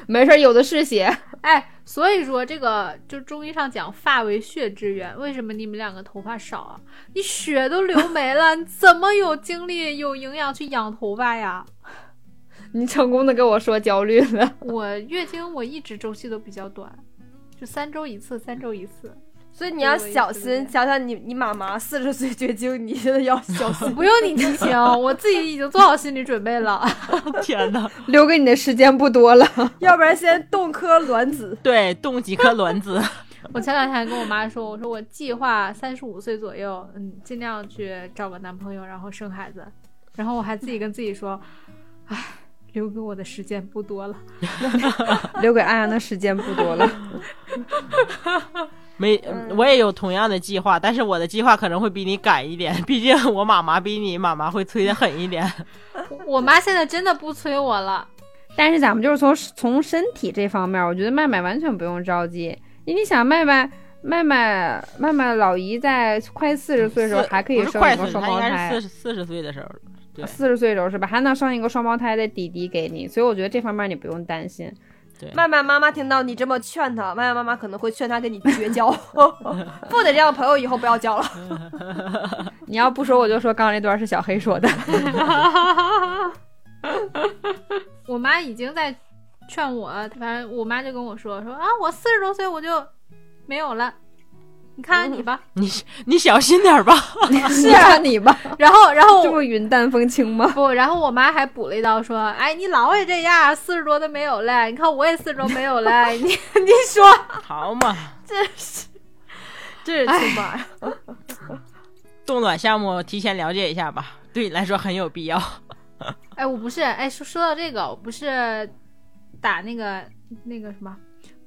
没事儿有的是血。哎，所以说这个就中医上讲发为血之源，为什么你们两个头发少啊？你血都流没了，你怎么有精力有营养去养头发呀？你成功的跟我说焦虑了，我月经我一直周期都比较短，就三周一次，三周一次。所以你要小心，想想你你妈妈四十岁绝经，你现在要小心。不用你提醒，我自己已经做好心理准备了。天哪！留给你的时间不多了。要不然先冻颗卵子。对，冻几颗卵子。我前两天还跟我妈说，我说我计划三十五岁左右，嗯，尽量去找个男朋友，然后生孩子。然后我还自己跟自己说，唉，留给我的时间不多了。留给安阳的时间不多了。没，嗯我也有同样的计划，但是我的计划可能会比你赶一点，毕竟我妈妈比你妈妈会催的狠一点。我妈现在真的不催我了。但是咱们就是从从身体这方面，我觉得麦麦完全不用着急，因为你想麦麦麦麦麦麦老姨在快四十岁的时候还可以生一个双她应该胞胎是四，十四十岁的时候。对四十岁的时候是吧？还能生一个双胞胎的弟弟给你，所以我觉得这方面你不用担心。对，麦麦妈妈听到你这么劝她，麦麦妈妈可能会劝她跟你绝交，不得这样的朋友以后不要交了。你要不说我就说刚刚那段是小黑说的。我妈已经在劝我，反正我妈就跟我说说啊，我四十多岁我就没有了，你看看你吧。你你小心点儿吧。是啊，你吧，然后，然后这不云淡风轻吗？不，然后我妈还补了一刀说，哎，你老也这样，四十多都没有了，你看我也四十多没有了，你你说好嘛，这是这是亲妈呀！冻卵项目提前了解一下吧，对你来说很有必要。哎，我不是，哎，说说到这个，我不是打那个那个什么，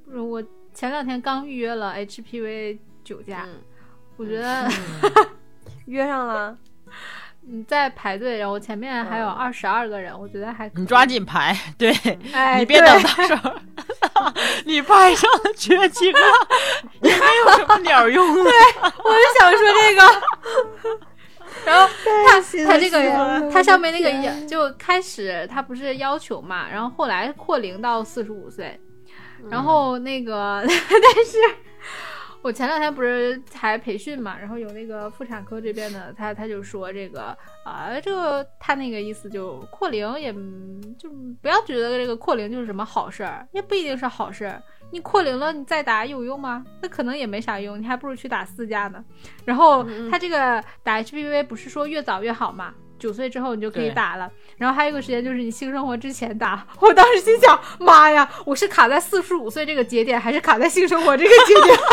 不是我前两天刚预约了 HPV 九价，嗯。我觉得 约上了，你在排队，然后前面还有嗯。二十二个人，我觉得还你抓，紧排，对、哎，你别等到时候你排上了缺几个，也没有什么鸟用对。我就想说这个。然后他他这个他上面那个要就开始他不是要求嘛，然后后来扩龄到四十五岁，然后那个但是。我前两天不是还培训嘛，然后有那个妇产科这边的，他他就说这个啊、这个他那个意思就扩龄也嗯就不要觉得这个扩龄就是什么好事儿，也不一定是好事儿。你扩龄了，你再打有用吗？那可能也没啥用，你还不如去打四价呢。然后他这个打 HPV 不是说越早越好嘛？九岁之后你就可以打了，然后还有一个时间就是你性生活之前打。我当时心想，妈呀，我是卡在四十五岁这个节点，还是卡在性生活这个节点？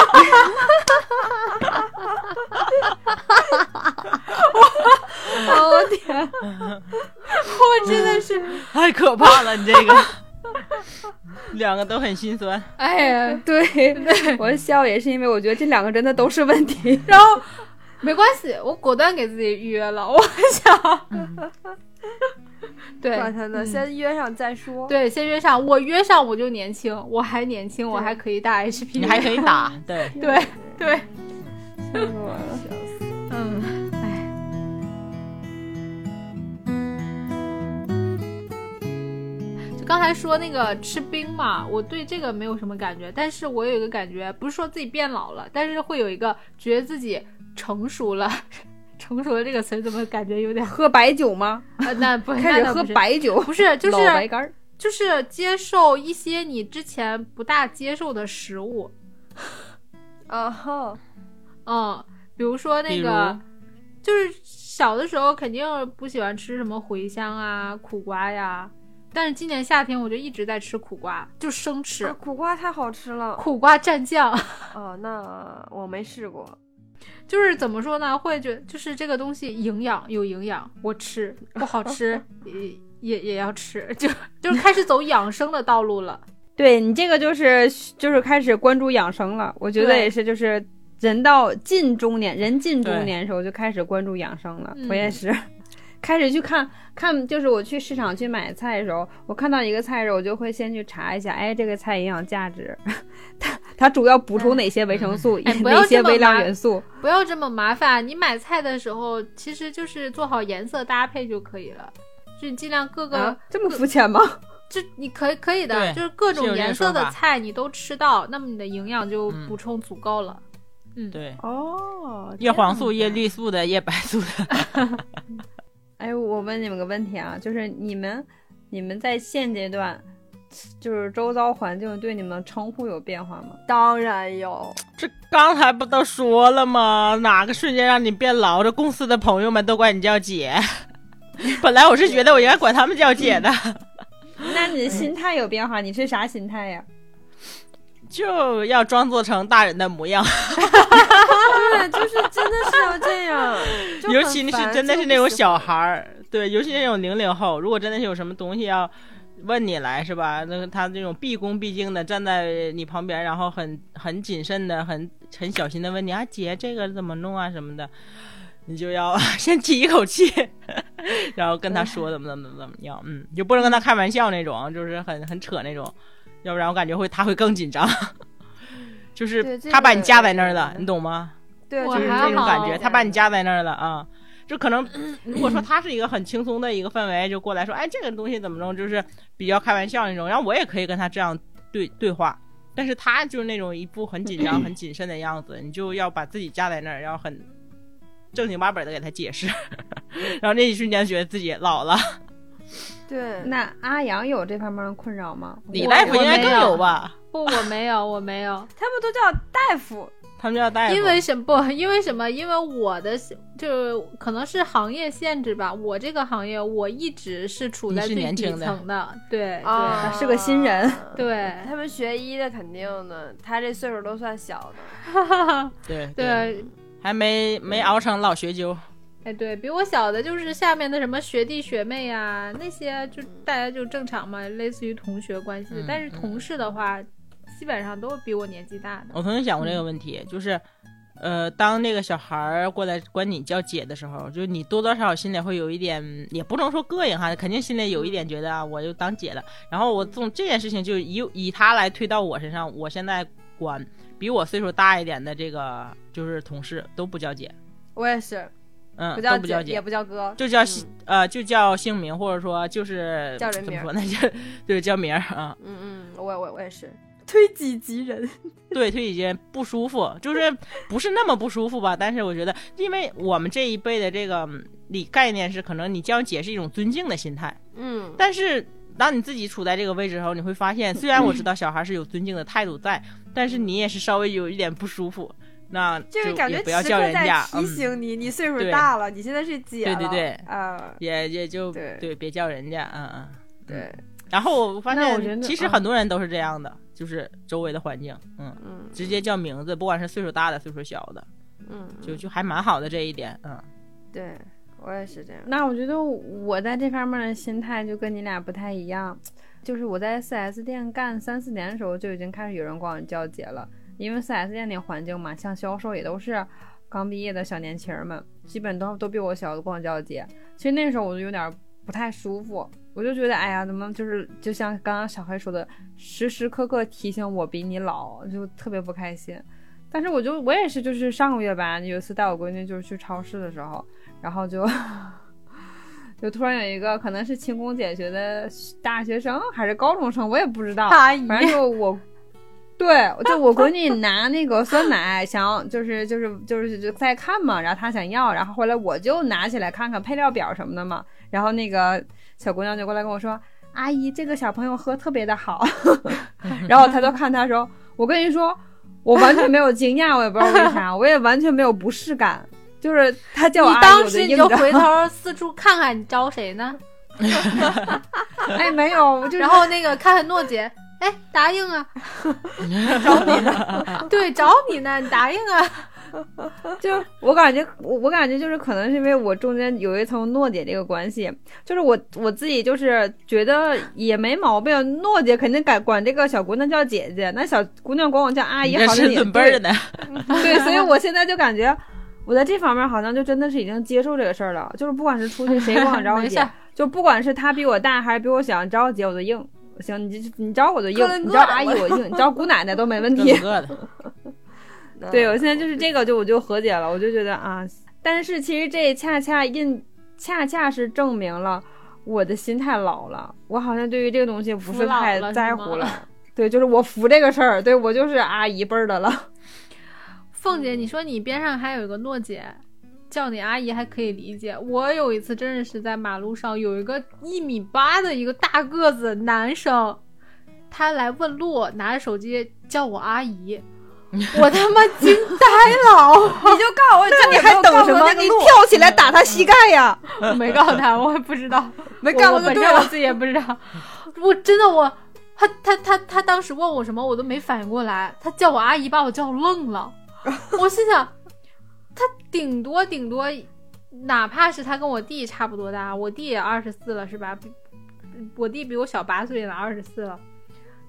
我我天，我真的是，太可怕了，你这个两个都很心酸。哎呀，对，我笑也是因为我觉得这两个真的都是问题。然后没关系，我果断给自己预约了。我想，对管他呢，嗯先约上再说。对，先约上，我约上我就年轻，我还年轻，我还可以打 HP，你还可以打，对，对对，笑死我了。嗯，哎。就刚才说那个吃冰嘛，我对这个没有什么感觉，但是我有一个感觉，不是说自己变老了，但是会有一个觉得自己成熟了。成熟了这个词儿怎么感觉有点？喝白酒吗？呃，那不 开始喝白酒，不是，就老白是干儿。就是接受一些你之前不大接受的食物，啊 哈，嗯，比如说那个，就是小的时候肯定不喜欢吃什么茴香啊、苦瓜呀，但是今年夏天我就一直在吃苦瓜，就生吃，啊苦瓜太好吃了。苦瓜蘸酱，哦，那我没试过。就是怎么说呢？会觉就是这个东西营养有营养，我吃不好吃 也也也要吃，就就是开始走养生的道路了。对你这个就是就是开始关注养生了，我觉得也是，就是人到近中年，人近中年的时候就开始关注养生了。嗯我也是，开始去看看，就是我去市场去买菜的时候，我看到一个菜的时候，我就会先去查一下，哎，这个菜营养价值，它它主要补充哪些维生素，哎不要哪些微量这么麻元素。不要这么麻烦，你买菜的时候其实就是做好颜色搭配就可以了，就你尽量各个。啊，这么肤浅吗？就你可以可以的，就是各种颜色的菜你都吃到，那么你的营养就嗯补充足够了。嗯，对，哦，叶黄素、叶绿素的、叶白素的，哎，我问你们个问题啊，就是你们你们在现阶段，就是周遭环境对你们称呼有变化吗？当然有，这刚才不都说了吗？哪个瞬间让你变老？这公司的朋友们都管你叫姐。本来我是觉得我应该管他们叫姐的，那你的心态有变化？你是啥心态呀？就要装作成大人的模样，对，就是真的是要这样，尤其是真的是那种小孩儿，对，尤其那种零零后，如果真的是有什么东西要问你来，是吧？那个他这种毕恭毕敬的站在你旁边，然后很很谨慎的、很很小心的问你啊，姐，这个怎么弄啊什么的，你就要 先提一口气，然后跟他说怎么怎么怎么样，嗯，就不能跟他开玩笑那种，就是很很扯那种，要不然我感觉会他会更紧张。就是他把你个架在那儿了，你懂吗？对，就是还好这种感觉，他把你架在那儿了啊。就可能，如果说他是一个很轻松的一个氛围，就过来说，哎，这个东西怎么弄，就是比较开玩笑那种。然后我也可以跟他这样对对话，但是他就是那种一副很紧张、很谨慎的样子，你就要把自己架在那儿，然后很正经八百的给他解释。然后那一瞬间觉得自己老了。对，那阿阳有这方面的困扰吗？李我大夫应该更有有吧？不，我没有，我没有，他们都叫大夫，他们叫大夫，因为什么不？因为什么？因为我的就可能是行业限制吧。我这个行业我一直是处在最底年轻的层的，对啊，是个新人。对他们学医的肯定的，他这岁数都算小的。对对对，还没没熬成老学究。哎，对比我小的就是下面的什么学弟学妹呀、那些就大家就正常嘛，类似于同学关系。嗯但是同事的话，基本上都是比我年纪大的。我曾经想过这个问题，就是，呃，当那个小孩儿过来管你叫姐的时候，就你多多少少心里会有一点，也不能说膈应哈，肯定心里有一点觉得啊，我就当姐了。然后我从这件事情就以以他来推到我身上，我现在管比我岁数大一点的这个就是同事都不叫姐，我也是，嗯，不叫都不叫姐，也不叫哥，就叫嗯姓、呃就叫姓名，或者说就是叫人名怎么说呢？就对叫名儿啊。嗯嗯，我我我也是，推己及人。对，推己及人不舒服，就是不是那么不舒服吧？但是我觉得，因为我们这一辈的这个嗯理概念是，可能你叫姐是一种尊敬的心态，嗯，但是当你自己处在这个位置的时候，你会发现，虽然我知道小孩是有尊敬的态度在，但是你也是稍微有一点不舒服，那就是感觉也不要叫人家，提嗯，醒你，你岁数大了，你现在是姐了。对对对啊，也也就对别叫人家，嗯嗯。对，然后我发那我觉现，得其实嗯很多人都是这样的，就是周围的环境，嗯，嗯直接叫名字，不管是岁数大的、岁数小的，嗯，就就还蛮好的这一点，嗯。对我也是这样。那我觉得我在这方面的心态就跟你俩不太一样。就是我在 4S 店干三四年的时候，就已经开始有人管我叫姐了。因为 4S 店那环境嘛，像销售也都是刚毕业的小年轻儿们，基本都都比我小，管我叫姐。其实那时候我就有点不太舒服，我就觉得，哎呀，怎么就是就像刚刚小黑说的，时时刻刻提醒我比你老，就特别不开心。但是我就我也是，就是上个月吧，有一次带我闺女就是去超市的时候，然后就 就突然有一个可能是勤工俭学的大学生还是高中生，我也不知道，反正就我。对，就我闺女拿那个酸奶，想要就是就是就是就在看嘛，然后她想要，然后后来我就拿起来看看配料表什么的嘛，然后那个小姑娘就过来跟我说：“阿姨，这个小朋友喝特别的好。”然后她就看她说：“我跟你说，我完全没有惊讶，我也不知道为啥，我也完全没有不适感，就是她叫我阿姨，当时你。就回头 四处看看，你招谁呢？哎，没有，我就然后那个看看诺姐，哎，答应啊，找你呢，对，找你呢，你答应啊。就我感觉，我我感觉就是可能是因为我中间有一层诺姐这个关系，就是我我自己就是觉得也没毛病，诺姐肯定敢管这个小姑娘叫姐姐，那小姑娘管我叫阿姨好像也是准辈儿的呢。对，所以我现在就感觉。我在这方面好像就真的是已经接受这个事儿了，就是不管是出去谁管我找我姐没事儿，就不管是他比我大还是比我小，你找我姐我都硬。行，你你找我就硬，你找阿姨我硬，你找姑奶奶都没问题 对我现在就是这个，就我就和解了，我就觉得啊，但是其实这恰恰印，恰恰是证明了我的心太老了，我好像对于这个东西不是太在乎了。对，就是我服这个事儿，对我就是阿姨辈儿的了。凤姐，你说你边上还有一个诺姐，叫你阿姨还可以理解。我有一次真的是在马路上有一个一米八的一个大个子男生，他来问路，拿着手机叫我阿姨，我他妈惊呆了。你就告诉我，那你还等什么？你跳起来打他膝盖呀！我没告诉他，我也不知道，没干我过就对我自己也不知道。我真的我。他他他他当时问我什么，我都没反应过来。他叫我阿姨，把我叫愣了。我心想，他顶多顶多，哪怕是他跟我弟差不多大，我弟也二十四了，是吧？比我弟比我小八岁呢，二十四了。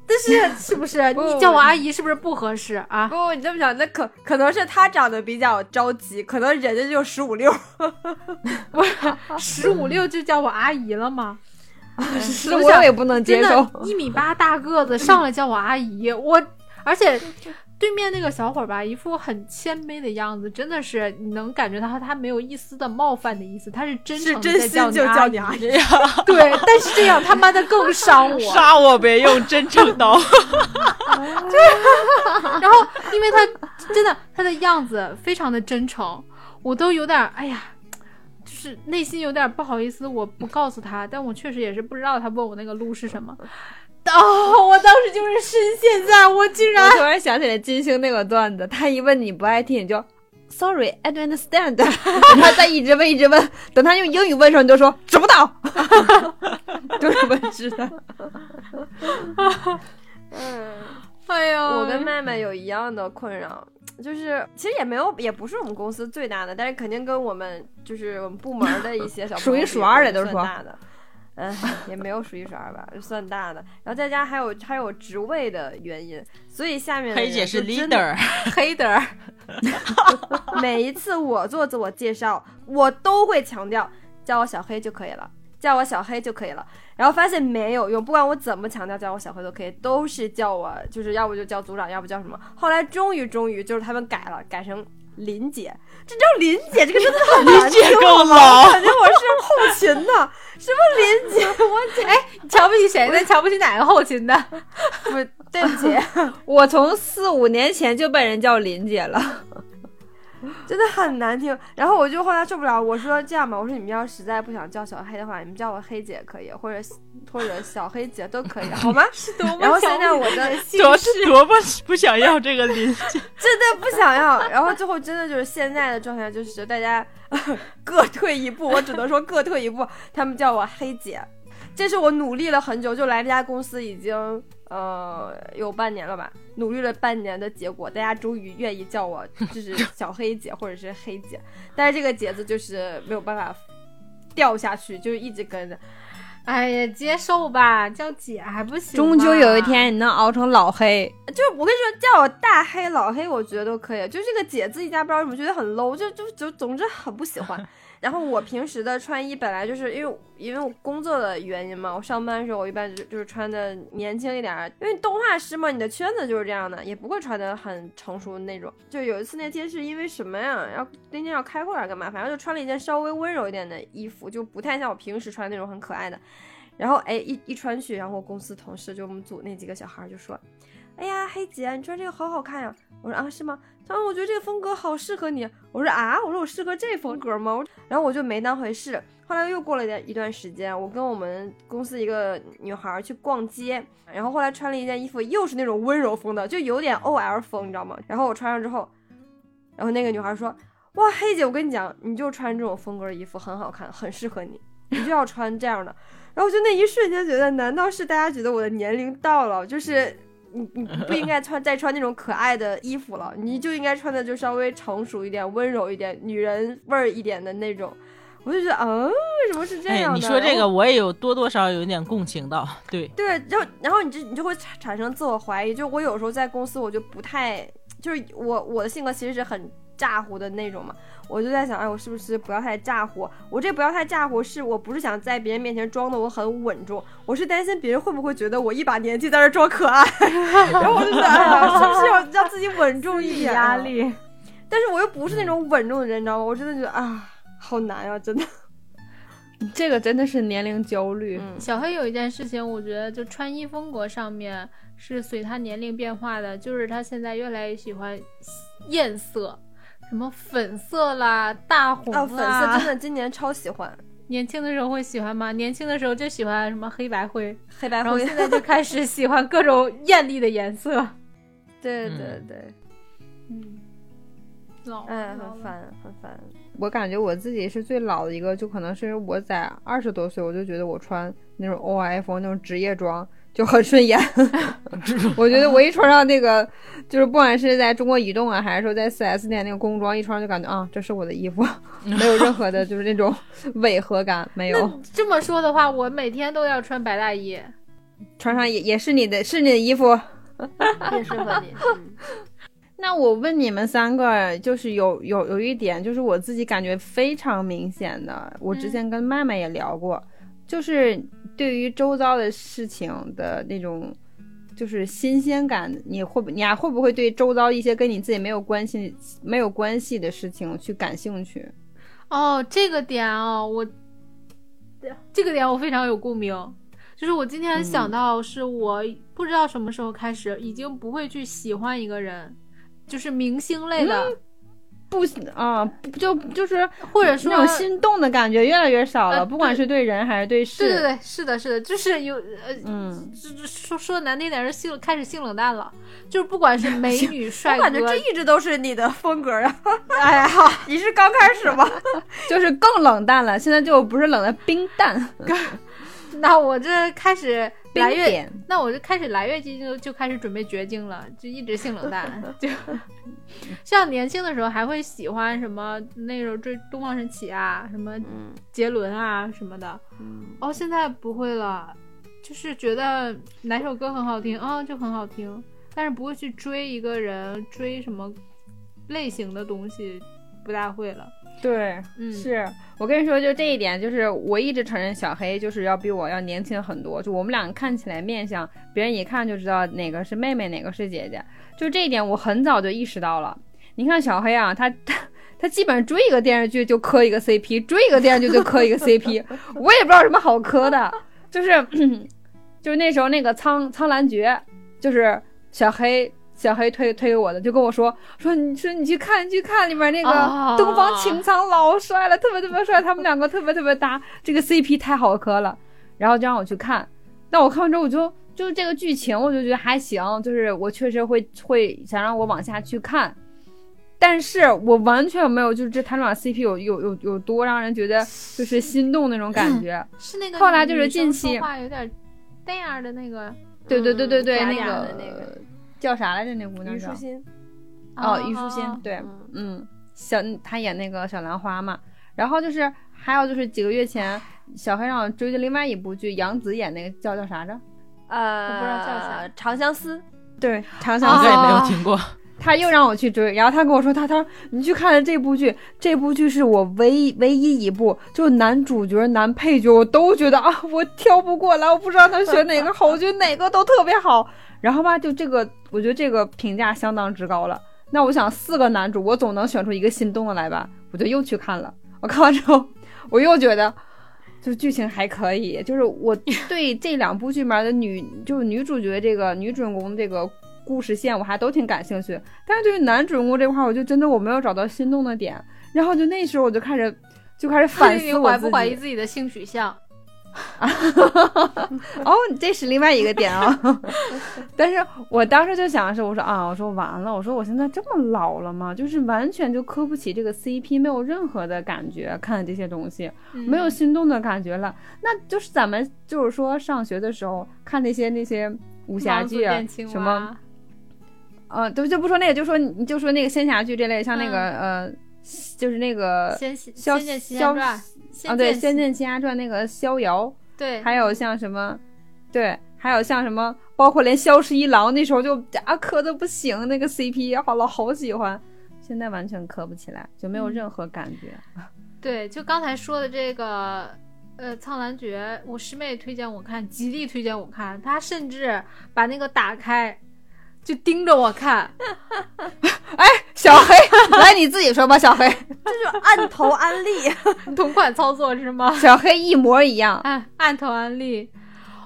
但是 是不是你叫我阿姨是不是不合适啊？不，你这么想，那可可能是他长得比较着急，可能人家就十五六。十五六就叫我阿姨了吗？十五六也不能接受。一米八大个子上来叫我阿姨，我而且对面那个小伙儿吧，一副很谦卑的样子，真的是你能感觉到他没有一丝的冒犯的意思，他是真是诚的在真心就叫叫你阿你阿姨。对，但是这样他妈的更伤我。杀我别用真诚刀。然后，因为他真的他的样子非常的真诚，我都有点儿哎呀，就是内心有点不好意思，我不告诉他，但我确实也是不知道他问我那个路是什么。哦，我当时就是深陷在我竟然我突然想起来金星那个段子，他一问你不爱听，你就 Sorry, I don't understand。他再一直问一直问，等他用英语问的时候，你就说知不道，就这么知道。嗯，哎呀，我跟麦麦有一样的困扰，就是其实也没有，也不是我们公司最大的，但是肯定跟我们就是我们部门的一些小数一朋友比数二的都说算大的。嗯，也没有数一数二吧，算大的。然后再加还有还有职位的原因，所以下面的黑姐是 leader，黑的儿，每一次我做自我介绍，我都会强调叫我小黑就可以了，叫我小黑就可以了。然后发现没有用，不管我怎么强调叫我小黑都可以，都是叫我就是要不就叫组长，要不叫什么。后来终于终于就是他们改了，改成林姐，这叫林姐，这个真的很难 听，姐够老。感觉我是后勤的，什么林姐，我哎，你瞧不起谁呢？瞧不起哪个后勤的？不对不起，我从四五年前就被人叫林姐了，真的很难听。然后我就后来受不了，我说这样吧，我说你们要实在不想叫小黑的话，你们叫我黑姐可以，或者或者小黑姐都可以，好吗？然后现在我的 多是多么不想要这个邻居，真的不想要，然后最后真的就是现在的状态，就是大家各退一步，我只能说各退一步。他们叫我黑姐，这是我努力了很久，就来这家公司已经呃有半年了吧，努力了半年的结果，大家终于愿意叫我就是小黑姐或者是黑姐，但是这个姐字就是没有办法掉下去，就是一直跟着。哎呀，接受吧，叫姐还不行？终究有一天你能熬成老黑。就我跟你说，叫我大黑老黑，我觉得都可以。就这个姐自己家不知道为什么觉得很 low，就就就总之很不喜欢。然后我平时的穿衣本来就是因为因为我工作的原因嘛，我上班的时候我一般就就是穿的年轻一点，因为动画师嘛，你的圈子就是这样的，也不会穿的很成熟那种。就有一次那天是因为什么呀？要那天要开会还是干嘛？反正就穿了一件稍微温柔一点的衣服，就不太像我平时穿那种很可爱的。然后哎一一穿去，然后我公司同事就我们组那几个小孩就说。哎呀，黑姐，你穿这个好好看呀！我说啊，是吗？他说我觉得这个风格好适合你。我说啊，我说我适合这风格吗？然后我就没当回事。后来又过了一段一段时间，我跟我们公司一个女孩去逛街，然后后来穿了一件衣服，又是那种温柔风的，就有点 OL 风，你知道吗？然后我穿上之后，然后那个女孩说：“哇，黑姐，我跟你讲，你就穿这种风格的衣服很好看，很适合你，你就要穿这样的。”然后就那一瞬间觉得，难道是大家觉得我的年龄到了，就是。你你不应该穿再穿那种可爱的衣服了，你就应该穿的就稍微成熟一点、温柔一点、女人味儿一点的那种。我就觉得，嗯，为什么是这哎，样的？你说这个我也有多多少少有一点共情到，对，对，然后然后你就你就会产产生自我怀疑。就我有时候在公司，我就不太，就是我我的性格其实是很咋呼的那种嘛。我就在想，哎，我是不是不要太咋呼？我这不要太咋呼，是我不是想在别人面前装的我很稳重，我是担心别人会不会觉得我一把年纪在这装可爱，然后我就觉得，哎呀，是不是要让自己稳重一点、啊压。力。但是我又不是那种稳重的人，你知道吗？我真的觉得啊，好难啊，真的。这个真的是年龄焦虑。嗯，小黑有一件事情，我觉得就穿衣风格上面是随他年龄变化的，就是他现在越来越喜欢艳色，什么粉色啦、大红啊，粉。色真的今年超喜欢，年轻的时候会喜欢吗？年轻的时候就喜欢什么黑白灰，黑白灰。然后现在就开始喜欢各种艳丽的颜色。对嗯对对，嗯，老哎，很烦，很烦。我感觉我自己是最老的一个，就可能是我在二十多岁，我就觉得我穿那种 OI 风那种职业装就很顺眼。我觉得我一穿上那个，就是不管是在中国移动啊，还是说在四 S 店那个工装，一穿上就感觉啊，这是我的衣服，没有任何的就是那种违和感，没有。这么说的话，我每天都要穿白大衣。穿上也也是你的，是你的衣服。也适合你。嗯那我问你们三个，就是有有有一点，就是我自己感觉非常明显的，我之前跟麦麦也聊过，就是对于周遭的事情的那种，就是新鲜感，你会不你还会不会对周遭一些跟你自己没有关系、没有关系的事情去感兴趣？哦，这个点哦，我这个点我非常有共鸣。就是我今天想到，是我不知道什么时候开始，已经不会去喜欢一个人，就是明星类的，不啊，就就是或者说那种心动的感觉越来越少了，呃不管是对人还是对事。对对对，是的，是的，就是有呃，嗯，这这说说难听点是性开始性冷淡了，就是不管是美女帅我感觉哥这，一直都是你的风格啊！哎呀，你是刚开始吗？就是更冷淡了，现在就不是冷的冰淡，那我这开始冰来月，那我就开始来月经就就开始准备绝经了，就一直性冷淡，就。像年轻的时候还会喜欢什么那时候追东方神起啊，什么嗯杰伦啊什么的，嗯，哦，现在不会了，就是觉得哪首歌很好听啊、就很好听，但是不会去追一个人，追什么类型的东西，不大会了。对，嗯，是我跟你说，就这一点，就是我一直承认小黑就是要比我要年轻很多。就我们俩看起来面相，别人一看就知道哪个是妹妹，哪个是姐姐。就这一点，我很早就意识到了。你看小黑啊，他他他基本上追一个电视剧就磕一个 CP，追一个电视剧就磕一个 CP，我也不知道什么好磕的，就是 就是那时候那个苍苍兰诀，就是小黑。小黑推推给我的，就跟我说说你说你去看你去看里面那个啊东方青苍老帅了，特别特别帅，他们两个特别特别搭，这个 CP 太好磕了，然后就让我去看。那我看完之后，我就就是这个剧情，我就觉得还行，就是我确实会会想让我往下去看，但是我完全没有就是这他们俩 CP 有有有有多让人觉得就是心动那种感觉。是那个后来就是近期话有点那样的那个对对对对对，那个叫啥来着？那姑娘叫虞书欣，哦，虞书欣，对，嗯嗯，小她演那个小兰花嘛，然后就是还有就是几个月前，小黑让我追的另外一部剧，杨紫演那个叫叫啥着？呃，我不知道叫啥长相思。对，长相思。再也没有听过。他又让我去追，然后他跟我说，他他说你去看了这部剧，这部剧是我唯一唯一一部，就是男主角、男配角，我都觉得啊，我挑不过来，我不知道他选哪个 好，我觉得哪个都特别好。然后吧，就这个，我觉得这个评价相当之高了。那我想四个男主，我总能选出一个心动的来吧？我就又去看了。我看完之后，我又觉得，就剧情还可以，就是我对这两部剧里面的女，就是女主角这个女主人公这个故事线，我还都挺感兴趣。但是对于男主人公这块，我就真的我没有找到心动的点。然后就那时候我就开始就开始反思我怀不怀疑。自己的性取向？哦，这是另外一个点啊。但是我当时就想的是，我说啊，我说完了，我说我现在这么老了吗？就是完全就磕不起这个 CP，没有任何的感觉，看这些东西没有心动的感觉了。那就是咱们就是说上学的时候看那些那些武侠剧啊，什么呃，都就不说那个，就说你就说那个仙侠剧这类，像那个、呃，就是那个仙仙剑奇侠传，啊，对，《仙仙剑奇侠传》那个逍遥，对，还有像什么，对，还有像什么，包括连萧十一郎那时候就啊磕的不行，那个 CP 好了，好喜欢，现在完全磕不起来，就没有任何感觉。对，就刚才说的这个，呃，《苍兰诀》，我师妹推荐我看，极力推荐我看，她甚至把那个打开，就盯着我看。哎小黑，来你自己说吧，小黑，这就按头安利。同款操作是吗？小黑一模一样，按按头安利，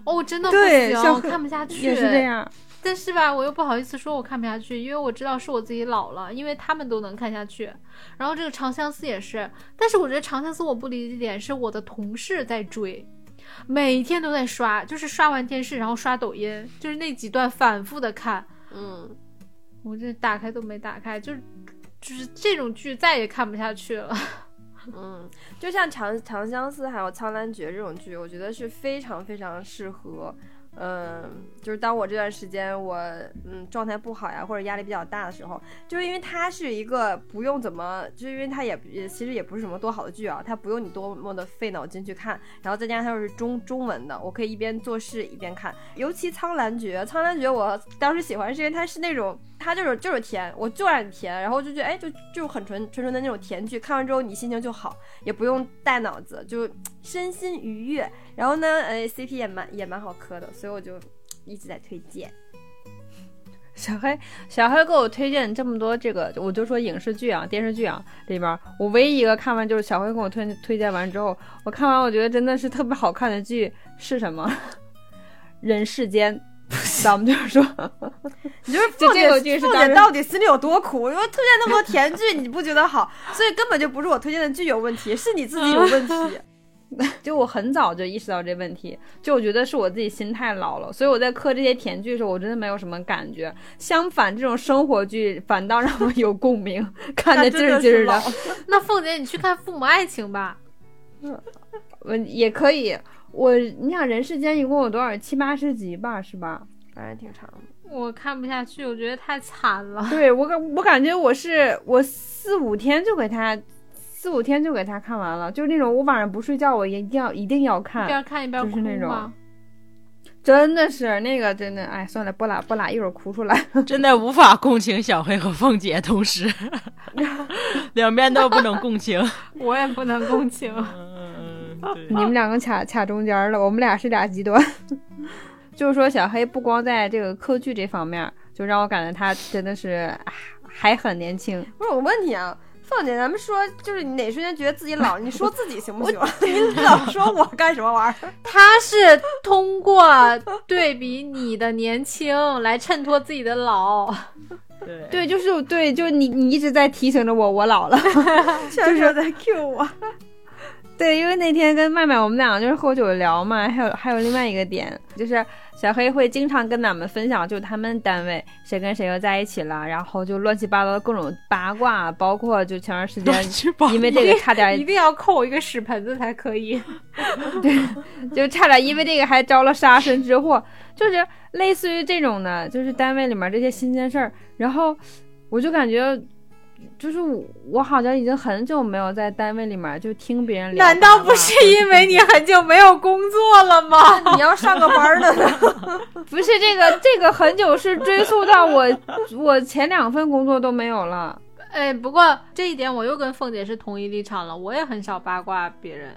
哦，真的不行，对小黑看不下去。也是这样。但是吧，我又不好意思说我看不下去，因为我知道是我自己老了，因为他们都能看下去。然后这个《长相思》也是，但是我觉得《长相思》我不理解点是我的同事在追，每天都在刷，就是刷完电视然后刷抖音，就是那几段反复的看，嗯，我这打开都没打开，就是就是这种剧再也看不下去了。嗯，就像长《长相思》还有《苍兰诀》这种剧，我觉得是非常非常适合。嗯，就是当我这段时间我嗯状态不好呀，或者压力比较大的时候，就是因为它是一个不用怎么，就是因为它也也其实也不是什么多好的剧啊，它不用你多么的费脑筋去看，然后再加上它又是中中文的，我可以一边做事一边看。尤其《苍兰诀》，《苍兰诀》我当时喜欢是因为它是那种它就是就是甜，我就爱甜，然后就觉得哎就就很纯纯纯的那种甜剧，看完之后你心情就好，也不用带脑子，就身心愉悦。然后呢，呃，CP 也蛮也蛮好磕的，所以我就一直在推荐。小黑，小黑给我推荐这么多这个，我就说影视剧啊、电视剧啊里边，我唯一一个看完就是小黑给我推推荐完之后，我看完我觉得真的是特别好看的剧是什么？人世间，咱们就是说，你就是就这个剧是凤当时姐到底心里有多苦？因为推荐那么多甜剧，你不觉得好？所以根本就不是我推荐的剧有问题，是你自己有问题。就我很早就意识到这问题，就我觉得是我自己心太老了，所以我在磕这些甜剧的时候，我真的没有什么感觉。相反，这种生活剧反倒让我有共鸣，看得劲儿劲儿的。那凤姐，你去看《父母爱情》吧。我也可以，我你想人世间一共有多少七八十集吧，是吧？反正挺长的。我看不下去，我觉得太惨了。对我感我感觉我是我四五天就给他四五天就给他看完了，就是那种我晚上不睡觉，我一定要一定要看一看，边看一边哭就是那种？真的是那个真的，哎，算了，不拉不拉，一会儿哭出来。真的无法共情小黑和凤姐，同时 两边都不能共情。我也不能共情。你们两个卡卡中间了，我们俩是俩极端。就是说，小黑不光在这个科剧这方面，就让我感觉他真的是啊还很年轻。不是我问你啊，凤姐，咱们说就是你哪瞬间觉得自己老，你说自己行不行？你老说我干什么玩意儿？他是通过对比你的年轻来衬托自己的老。对对，就是对，就是你你一直在提醒着我，我老了。就是在 Q 我。对，因为那天跟麦麦我们两个就是喝酒聊嘛，还有还有另外一个点，就是小黑会经常跟咱们分享，就他们单位谁跟谁又在一起了，然后就乱七八糟的各种八卦，包括就前段时间因为这个差点一定要扣一个屎盆子才可以。对就差点因为这个还招了杀身之祸，就是类似于这种的，就是单位里面这些新鲜事儿，然后我就感觉就是我我好像已经很久没有在单位里面就听别人聊难道不是因为你很久没有工作了吗？你要上个班儿的呢？不是这个这个很久是追溯到我我前两份工作都没有了。哎，不过这一点我又跟凤姐是同一立场了，我也很少八卦别人，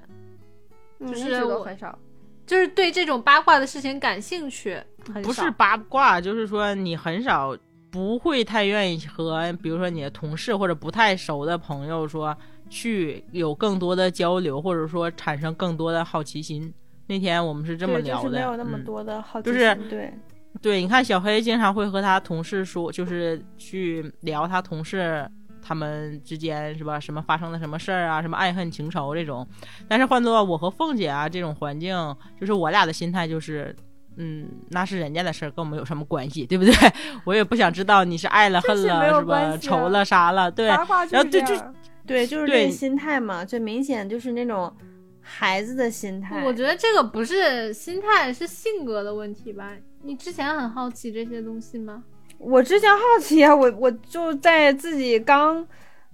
就就是我很少。就是对这种八卦的事情感兴趣，很少不是八卦，就是说你很少不会太愿意和，比如说你的同事或者不太熟的朋友说去有更多的交流，或者说产生更多的好奇心。那天我们是这么，聊的，就是没有那么嗯多的好奇心，就是对，对，你看小黑经常会和他同事说，就是去聊他同事他们之间是吧，什么发生了什么事儿啊，什么爱恨情仇这种。但是换做我和凤姐啊这种环境，就是我俩的心态就是。嗯，那是人家的事儿，跟我们有什么关系，对不对？我也不想知道你是爱了恨了，有是吧？关系啊仇了啥了，对，然后对就这对，就是这个心态嘛，这明显就是那种孩子的心态。我觉得这个不是心态，是性格的问题吧？你之前很好奇这些东西吗？我之前好奇啊，我我就在自己刚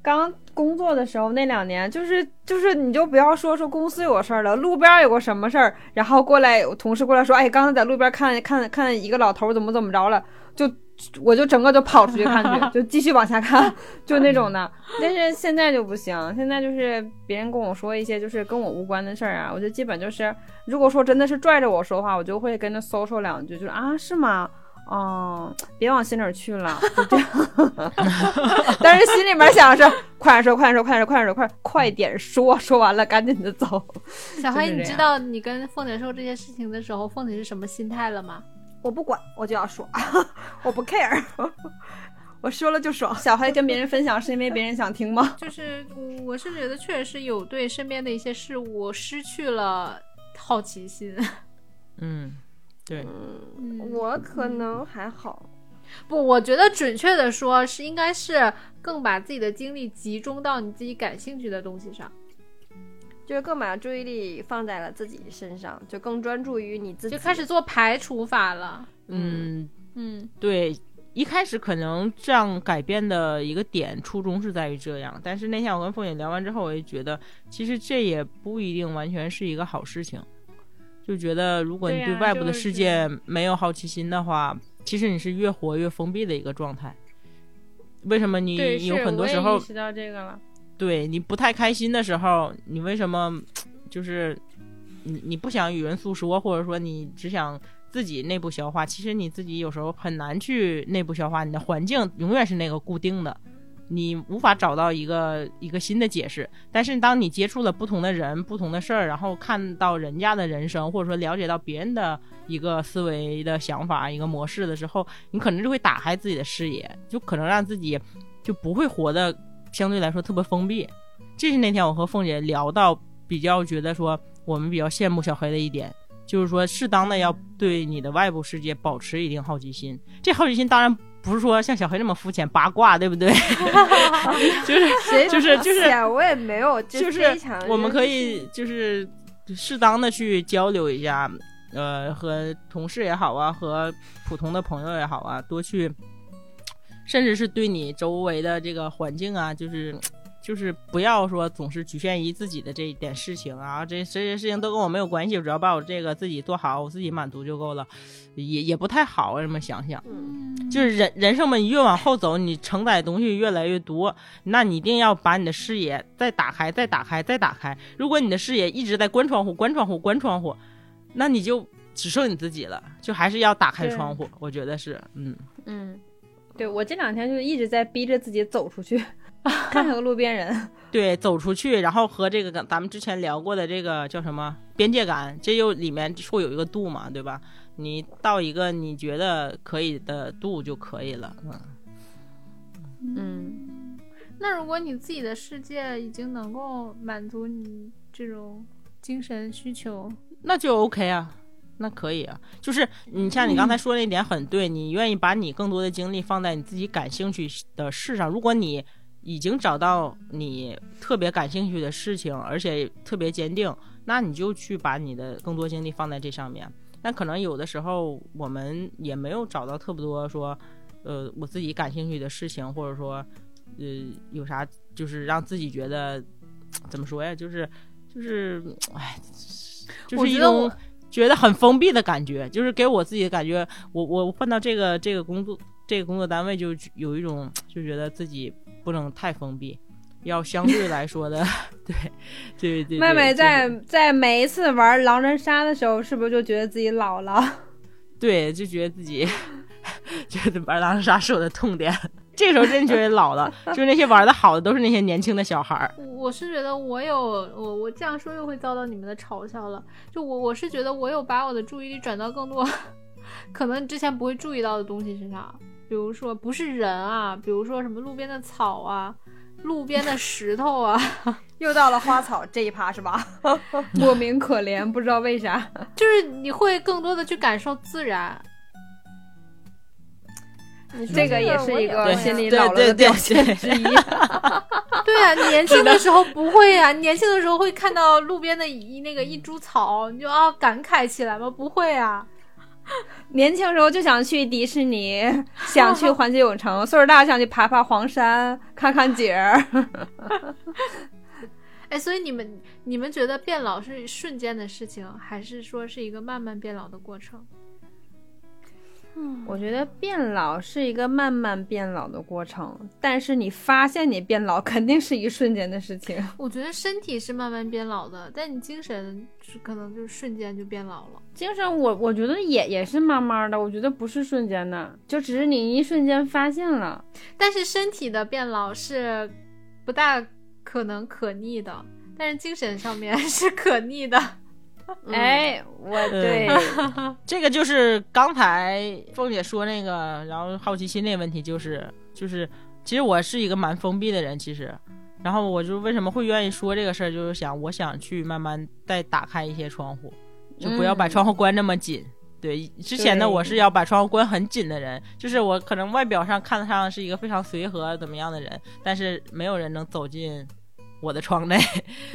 刚工作的时候那两年，就是就是你就不要说说公司有事儿了，路边有个什么事儿，然后过来有同事过来说，哎，刚才在路边看看看一个老头儿怎么怎么着了，就我就整个就跑出去看去，就继续往下看，就那种的。但是现在就不行，现在就是别人跟我说一些就是跟我无关的事儿啊，我就基本就是，如果说真的是拽着我说话，我就会跟他搜说两句，就是啊是吗？哦，别往心里去了，就这样。但是心里面想的是，快点说，快点说，快点说，快点说，快快点说，说完了赶紧的走。小黑，你知道你跟凤姐说这些事情的时候，凤姐是什么心态了吗？我不管，我就要说，我不 care，我说了就爽。小黑跟别人分享是因为别人想听吗？就是我是觉得确实是有对身边的一些事物失去了好奇心。嗯，对，嗯我可能还好，不，我觉得准确的说是应该是更把自己的精力集中到你自己感兴趣的东西上，就是更把注意力放在了自己身上，就更专注于你自己，就开始做排除法了。嗯，嗯，对，一开始可能这样改变的一个点初衷是在于这样，但是那天我跟凤姐聊完之后，我也觉得其实这也不一定完全是一个好事情。就觉得如果你对外部的世界没有好奇心的话，其实你是越活越封闭的一个状态。为什么你，有很多时候意识到这个了。对你不太开心的时候，你为什么就是你你不想与人诉说，或者说你只想自己内部消化？其实你自己有时候很难去内部消化，你的环境永远是那个固定的，你无法找到一个一个新的解释。但是当你接触了不同的人、不同的事儿，然后看到人家的人生，或者说了解到别人的一个思维的想法、一个模式的时候，你可能就会打开自己的视野，就可能让自己就不会活得相对来说特别封闭。这是那天我和凤姐聊到比较觉得说我们比较羡慕小黑的一点，就是说适当的要对你的外部世界保持一定好奇心。这好奇心当然不是说像小黑那么肤浅八卦，对不对？就是就是就是我也没有，就是我们可以就是适当的去交流一下，呃，和同事也好啊，和普通的朋友也好啊，多去，甚至是对你周围的这个环境啊，就是。就是不要说总是局限于自己的这一点事情啊，这这些事情都跟我没有关系，只要把我这个自己做好，我自己满足就够了，也也不太好。这么想想，嗯就是人人生嘛，你越往后走，你承载的东西越来越多，那你一定要把你的视野再打开，再打开，再打开。如果你的视野一直在关窗户、关窗户、关窗户，那你就只剩你自己了。就还是要打开窗户，我觉得是，嗯，嗯，对我这两天就一直在逼着自己走出去，看看个路边人。对，走出去，然后和这个咱们之前聊过的这个叫什么边界感，这又里面会有一个度嘛，对吧？你到一个你觉得可以的度就可以了，嗯。嗯，那如果你自己的世界已经能够满足你这种精神需求，那就 OK 啊，那可以啊。就是你像你刚才说那点很对，你愿意把你更多的精力放在你自己感兴趣的事上。如果你已经找到你特别感兴趣的事情，而且特别坚定，那你就去把你的更多精力放在这上面。但可能有的时候我们也没有找到特别多说，呃，我自己感兴趣的事情，或者说，呃有啥就是让自己觉得怎么说呀？就是 就是哎，就是一种觉得很封闭的感觉，就是给我自己的感觉，我我换到这个这个工作这个工作单位就有一种就觉得自己不能太封闭。要相对来说的，对，对对对。妹妹在在每一次玩狼人杀的时候，是不是就觉得自己老了？对，就觉得自己 觉得玩狼人杀是我的痛点。这个时候真觉得老了，就是那些玩的好的都是那些年轻的小孩儿。我是觉得我有我我这样说又会遭到你们的嘲笑了。就我我是觉得我有把我的注意力转到更多可能之前不会注意到的东西身上，比如说不是人啊，比如说什么路边的草啊，路边的石头啊，又到了花草这一趴是吧？莫名可怜，不知道为啥。就是你会更多的去感受自然。你这个也是一个对心理老了的对对表现之一。对啊，年轻的时候不会啊，年轻的时候会看到路边的一那个一株草，你就啊感慨起来吗？不会啊。年轻时候就想去迪士尼，想去环球影城；岁数大想去爬爬黄山，看看景儿。哎，所以你们你们觉得变老是瞬间的事情，还是说是一个慢慢变老的过程？我觉得变老是一个慢慢变老的过程，但是你发现你变老，肯定是一瞬间的事情。我觉得身体是慢慢变老的，但你精神是可能就是瞬间就变老了。精神我我觉得也也是慢慢的，我觉得不是瞬间的，就只是你一瞬间发现了。但是身体的变老是不大可能可逆的，但是精神上面是可逆的。哎，我对，这个就是刚才凤姐说那个，然后好奇心那个问题，就是就是，其实我是一个蛮封闭的人，其实，然后我就为什么会愿意说这个事儿，就是想我想去慢慢再打开一些窗户，就不要把嗯窗户关那么紧。对，之前呢，我是要把窗户关很紧的人，就是我可能外表上看得上是一个非常随和怎么样的人，但是没有人能走进我的窗内。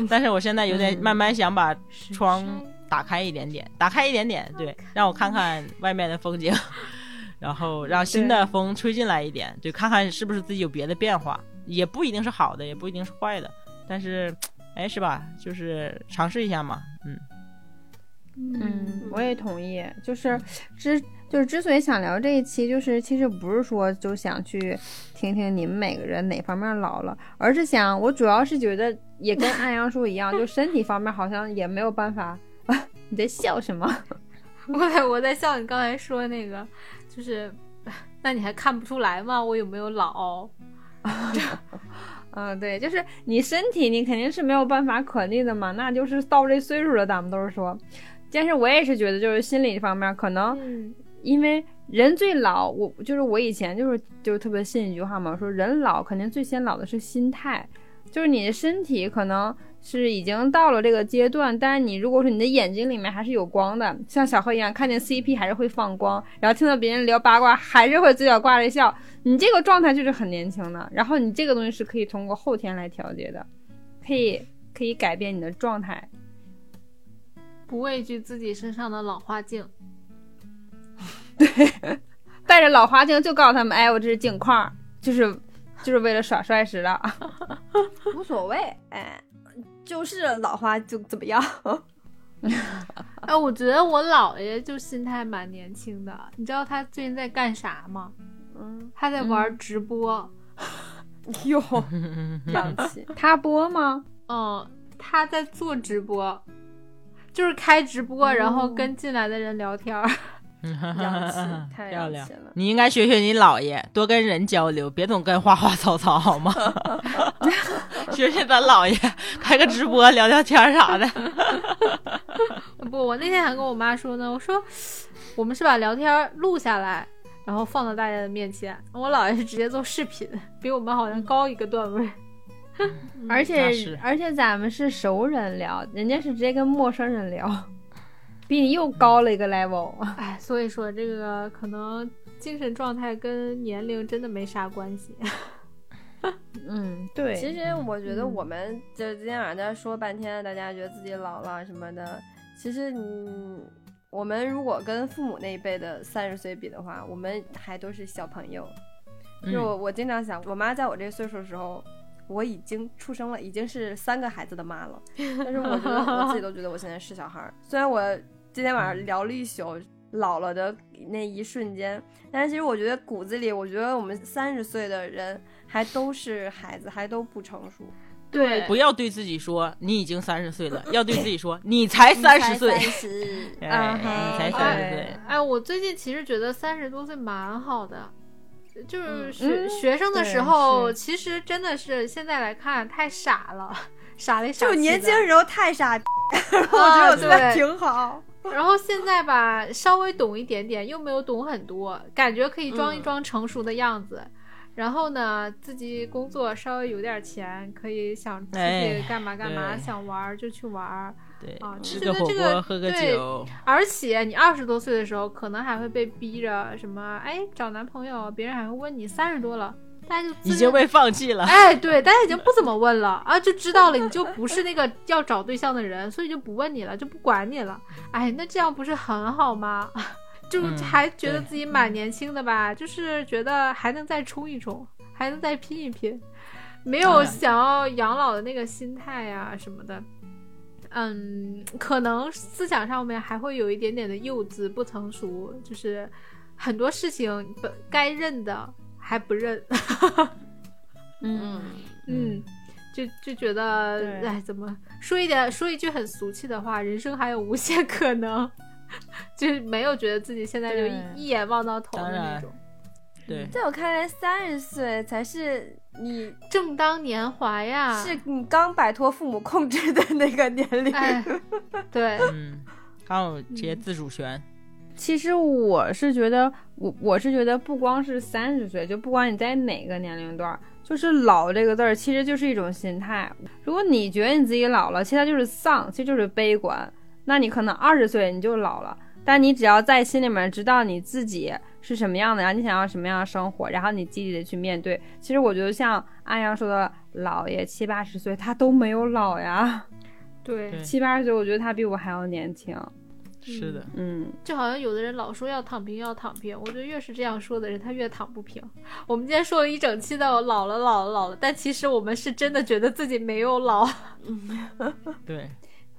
但是我现在有点嗯慢慢想把窗打开一点点，打开一点点，对，让我看看外面的风景，然后让新的风吹进来一点，对，看看是不是自己有别的变化，也不一定是好的，也不一定是坏的，但是，哎，是吧？就是尝试一下嘛，嗯。嗯，我也同意。就是之就是之所以想聊这一期，就是其实不是说就想去听听你们每个人哪方面老了，而是想我主要是觉得也跟 安阳说一样，就身体方面好像也没有办法。你在笑什么？我在我在笑你刚才说那个，就是，那你还看不出来吗？我有没有老？嗯，对，就是你身体你肯定是没有办法可逆的嘛，那就是到这岁数了，咱们都是说。但是我也是觉得，就是心理方面，可能嗯，因为人最老，我就是我以前就是就是特别信一句话嘛，说人老肯定最先老的是心态，就是你的身体可能是已经到了这个阶段，但是你如果说你的眼睛里面还是有光的，像小黑一样看见 CP 还是会放光，然后听到别人聊八卦还是会嘴角挂着笑，你这个状态就是很年轻的。然后你这个东西是可以通过后天来调节的，可以可以改变你的状态。不畏惧自己身上的老花镜。带着老花镜就告诉他们，哎，我这是镜框，就是就是为了耍帅似的。无所谓，哎，就是老花就怎么样？哎，我觉得我姥爷就心态蛮年轻的。你知道他最近在干啥吗？嗯，他在玩直播。哟，嗯洋气，他播吗？嗯，他在做直播，就是开直播，然后跟进来的人聊天儿。洋气，太漂亮了。你应该学学你姥爷，多跟人交流，别总跟花花草草，好吗？学学咱姥爷，开个直播聊聊天啥的。不，我那天还跟我妈说呢，我说我们是把聊天录下来，然后放到大家的面前。我姥爷是直接做视频，比我们好像高一个段位。而且而且咱们是熟人聊，人家是直接跟陌生人聊，比你又高了一个 level。哎，所以说这个可能精神状态跟年龄真的没啥关系。嗯，对，其实我觉得我们就今天晚上在这说半天，大家觉得自己老了什么的。其实你，我们如果跟父母那一辈的三十岁比的话，我们还都是小朋友。就我我经常想，我妈在我这岁数的时候，我已经出生了，已经是三个孩子的妈了。但是我觉得我自己都觉得我现在是小孩儿。虽然我今天晚上聊了一宿老了的那一瞬间，但是其实我觉得骨子里，我觉得我们三十岁的人还都是孩子，还都不成熟。对。不要对自己说你已经三十岁了，要对自己说你才三十岁，十，哎，啊你才哈三十岁。哎，我最近其实觉得三十多岁蛮好的，就是学、嗯。学生的时候，是。其实真的是现在来看太傻了，傻了傻的。就年轻时候太傻，我觉啊得我现在挺好。然后现在吧，稍微懂一点点，又没有懂很多，感觉可以装一嗯装成熟的样子。然后呢，自己工作稍微有点钱，可以想出哎。去干嘛干嘛，对。想玩就去玩啊，吃个火锅，喝个对。酒，而且你二十多岁的时候，可能还会被逼着什么，哎，找男朋友，别人还会问你三十多了，大家就已经被放弃了。哎，对，大家已经不怎么问了啊，就知道了你就不是那个要找对象的人，所以就不问你了，就不管你了。哎，那这样不是很好吗？就嗯还觉得自己蛮年轻的吧，就是觉得还能再冲一冲，还能再拼一拼，没有想要养老的那个心态呀、什么的。嗯，可能思想上面还会有一点点的幼稚、不成熟，就是很多事情本该认的还不认。嗯，嗯，就就觉得，对哎，怎么说一点说一句很俗气的话，人生还有无限可能，就是没有觉得自己现在就一一眼望到头的那种。对，在我看来，三十岁才是你正当年华呀，是你刚摆脱父母控制的那个年龄。哎，对，嗯，刚有些自主权。其实我是觉得，我我是觉得，不光是三十岁，就不管你在哪个年龄段儿，就是“老”这个字儿，其实就是一种心态。如果你觉得你自己老了，其实它就是丧，其实就是悲观。那你可能二十岁你就老了，但你只要在心里面知道你自己是什么样的，然后你想要什么样的生活，然后你积极的去面对。其实我觉得像安阳说的，姥爷七八十岁他都没有老呀，对对，七八十岁我觉得他比我还要年轻。是的，嗯，就好像有的人老说要躺平，要躺平，我觉得越是这样说的人，他越躺不平。我们今天说了一整期的老了，老了，老了，但其实我们是真的觉得自己没有老。对，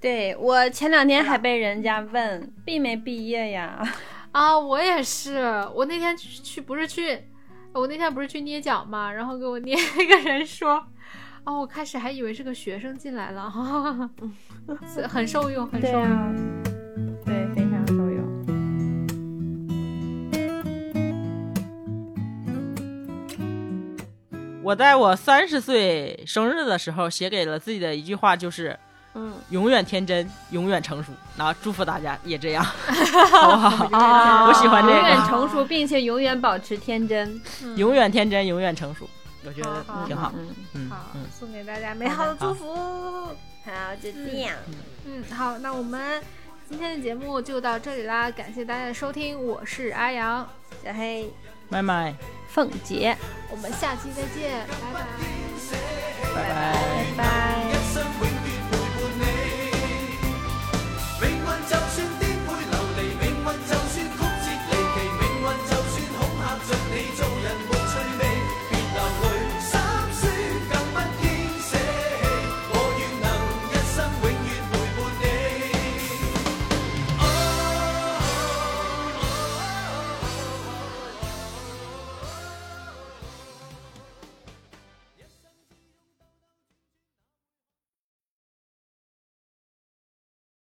对我前两天还被人家问毕没毕业呀？啊，我也是。我那天去去不是去，我那天不是去捏脚嘛，然后给我捏一个人说，哦，我开始还以为是个学生进来了，是很受用，很受用。我在我三十岁生日的时候写给了自己的一句话就是。嗯，永远天真，永远成熟。那祝福大家也这样，好不好？啊我喜欢这永远个，成熟，并且永远保持天真。永远天真，永远成熟，我觉得好好挺好。嗯，嗯好嗯，，送给大家美好的祝福。好，就这样。嗯，好，那我们今天的节目就到这里啦，感谢大家的收听，我是阿阳，小黑，麦麦，凤姐，我们下期再见，拜拜。拜拜。拜拜。